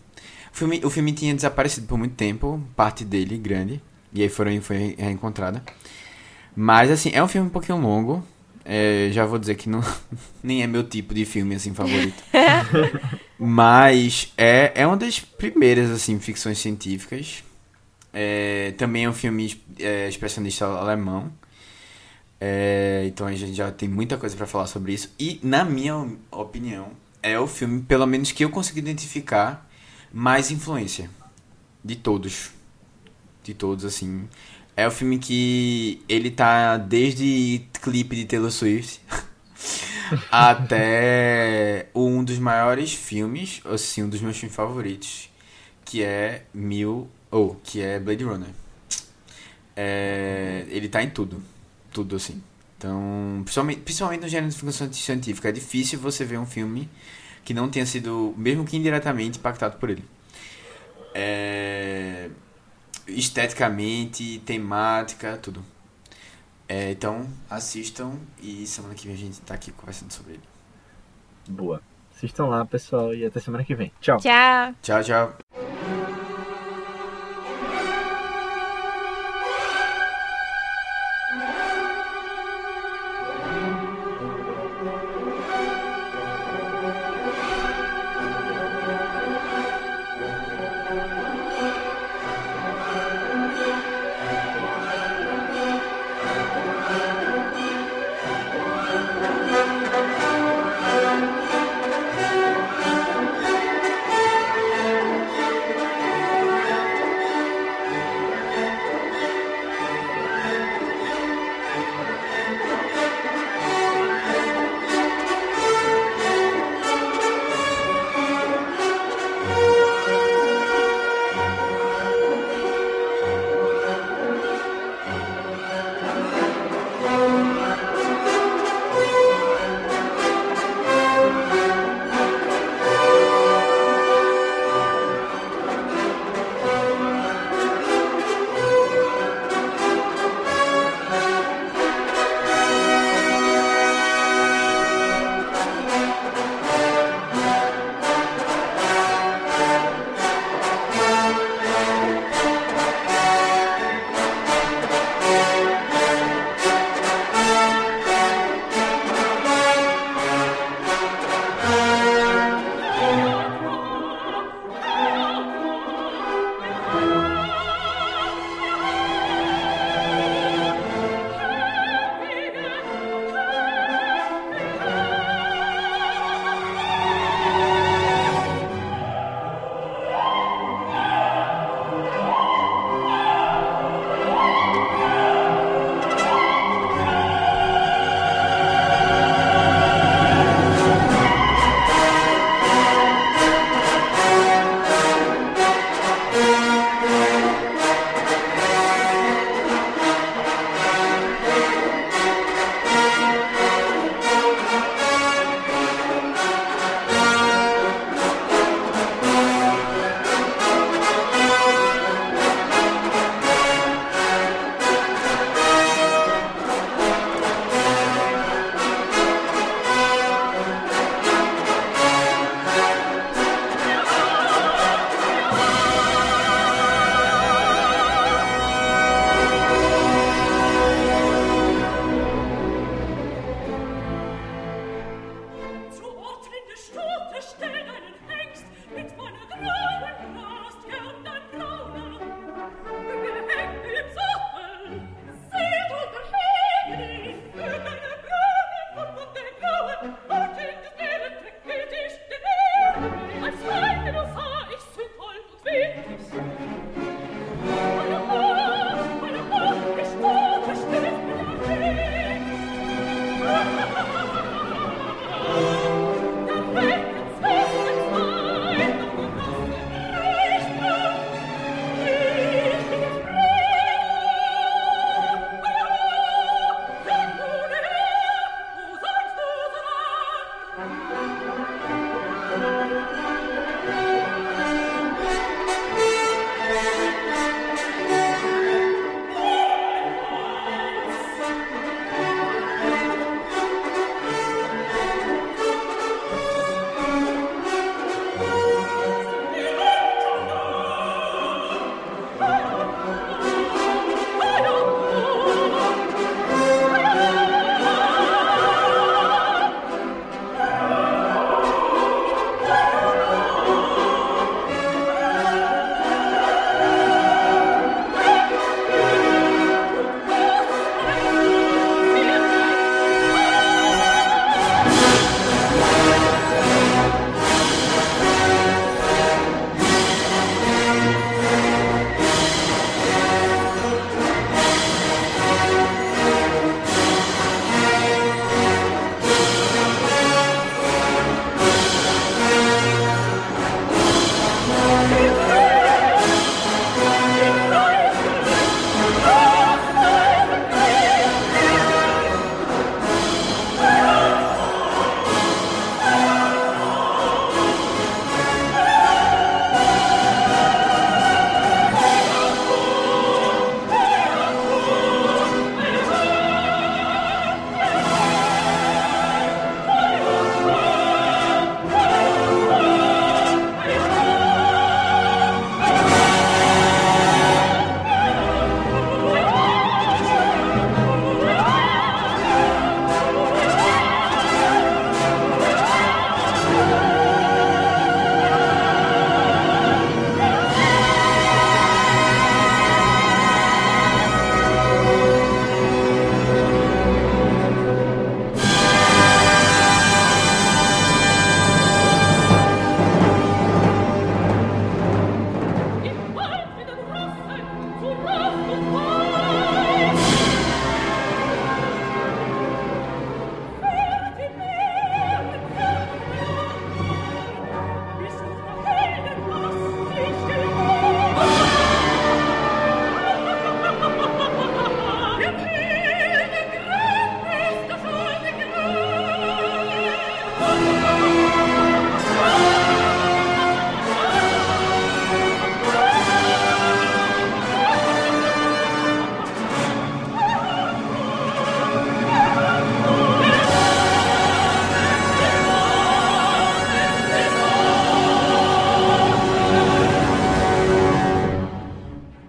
o filme, o filme tinha desaparecido por muito tempo, parte dele grande, e aí foram, foi reencontrada. Mas, assim, é um filme um pouquinho longo. É, já vou dizer que não, nem é meu tipo de filme, assim, favorito. Mas é, é uma das primeiras, assim, ficções científicas. É, também é um filme é, expressionista alemão. É, então a gente já tem muita coisa pra falar sobre isso. E, na minha opinião, é o filme, pelo menos que eu consegui identificar, mais influência. De todos. De todos, assim. É o filme que ele tá desde clipe de Taylor Swift até um dos maiores filmes, assim, um dos meus filmes favoritos, que é Mil, ou que é Blade Runner. É, ele tá em tudo, tudo assim. Então, principalmente, principalmente no gênero de ficção científica, é difícil você ver um filme que não tenha sido, mesmo que indiretamente, impactado por ele. É, esteticamente, temática, tudo. É, então, assistam e semana que vem a gente tá aqui conversando sobre ele. Boa. Assistam lá, pessoal, e até semana que vem. Tchau. Tchau! Tchau, tchau.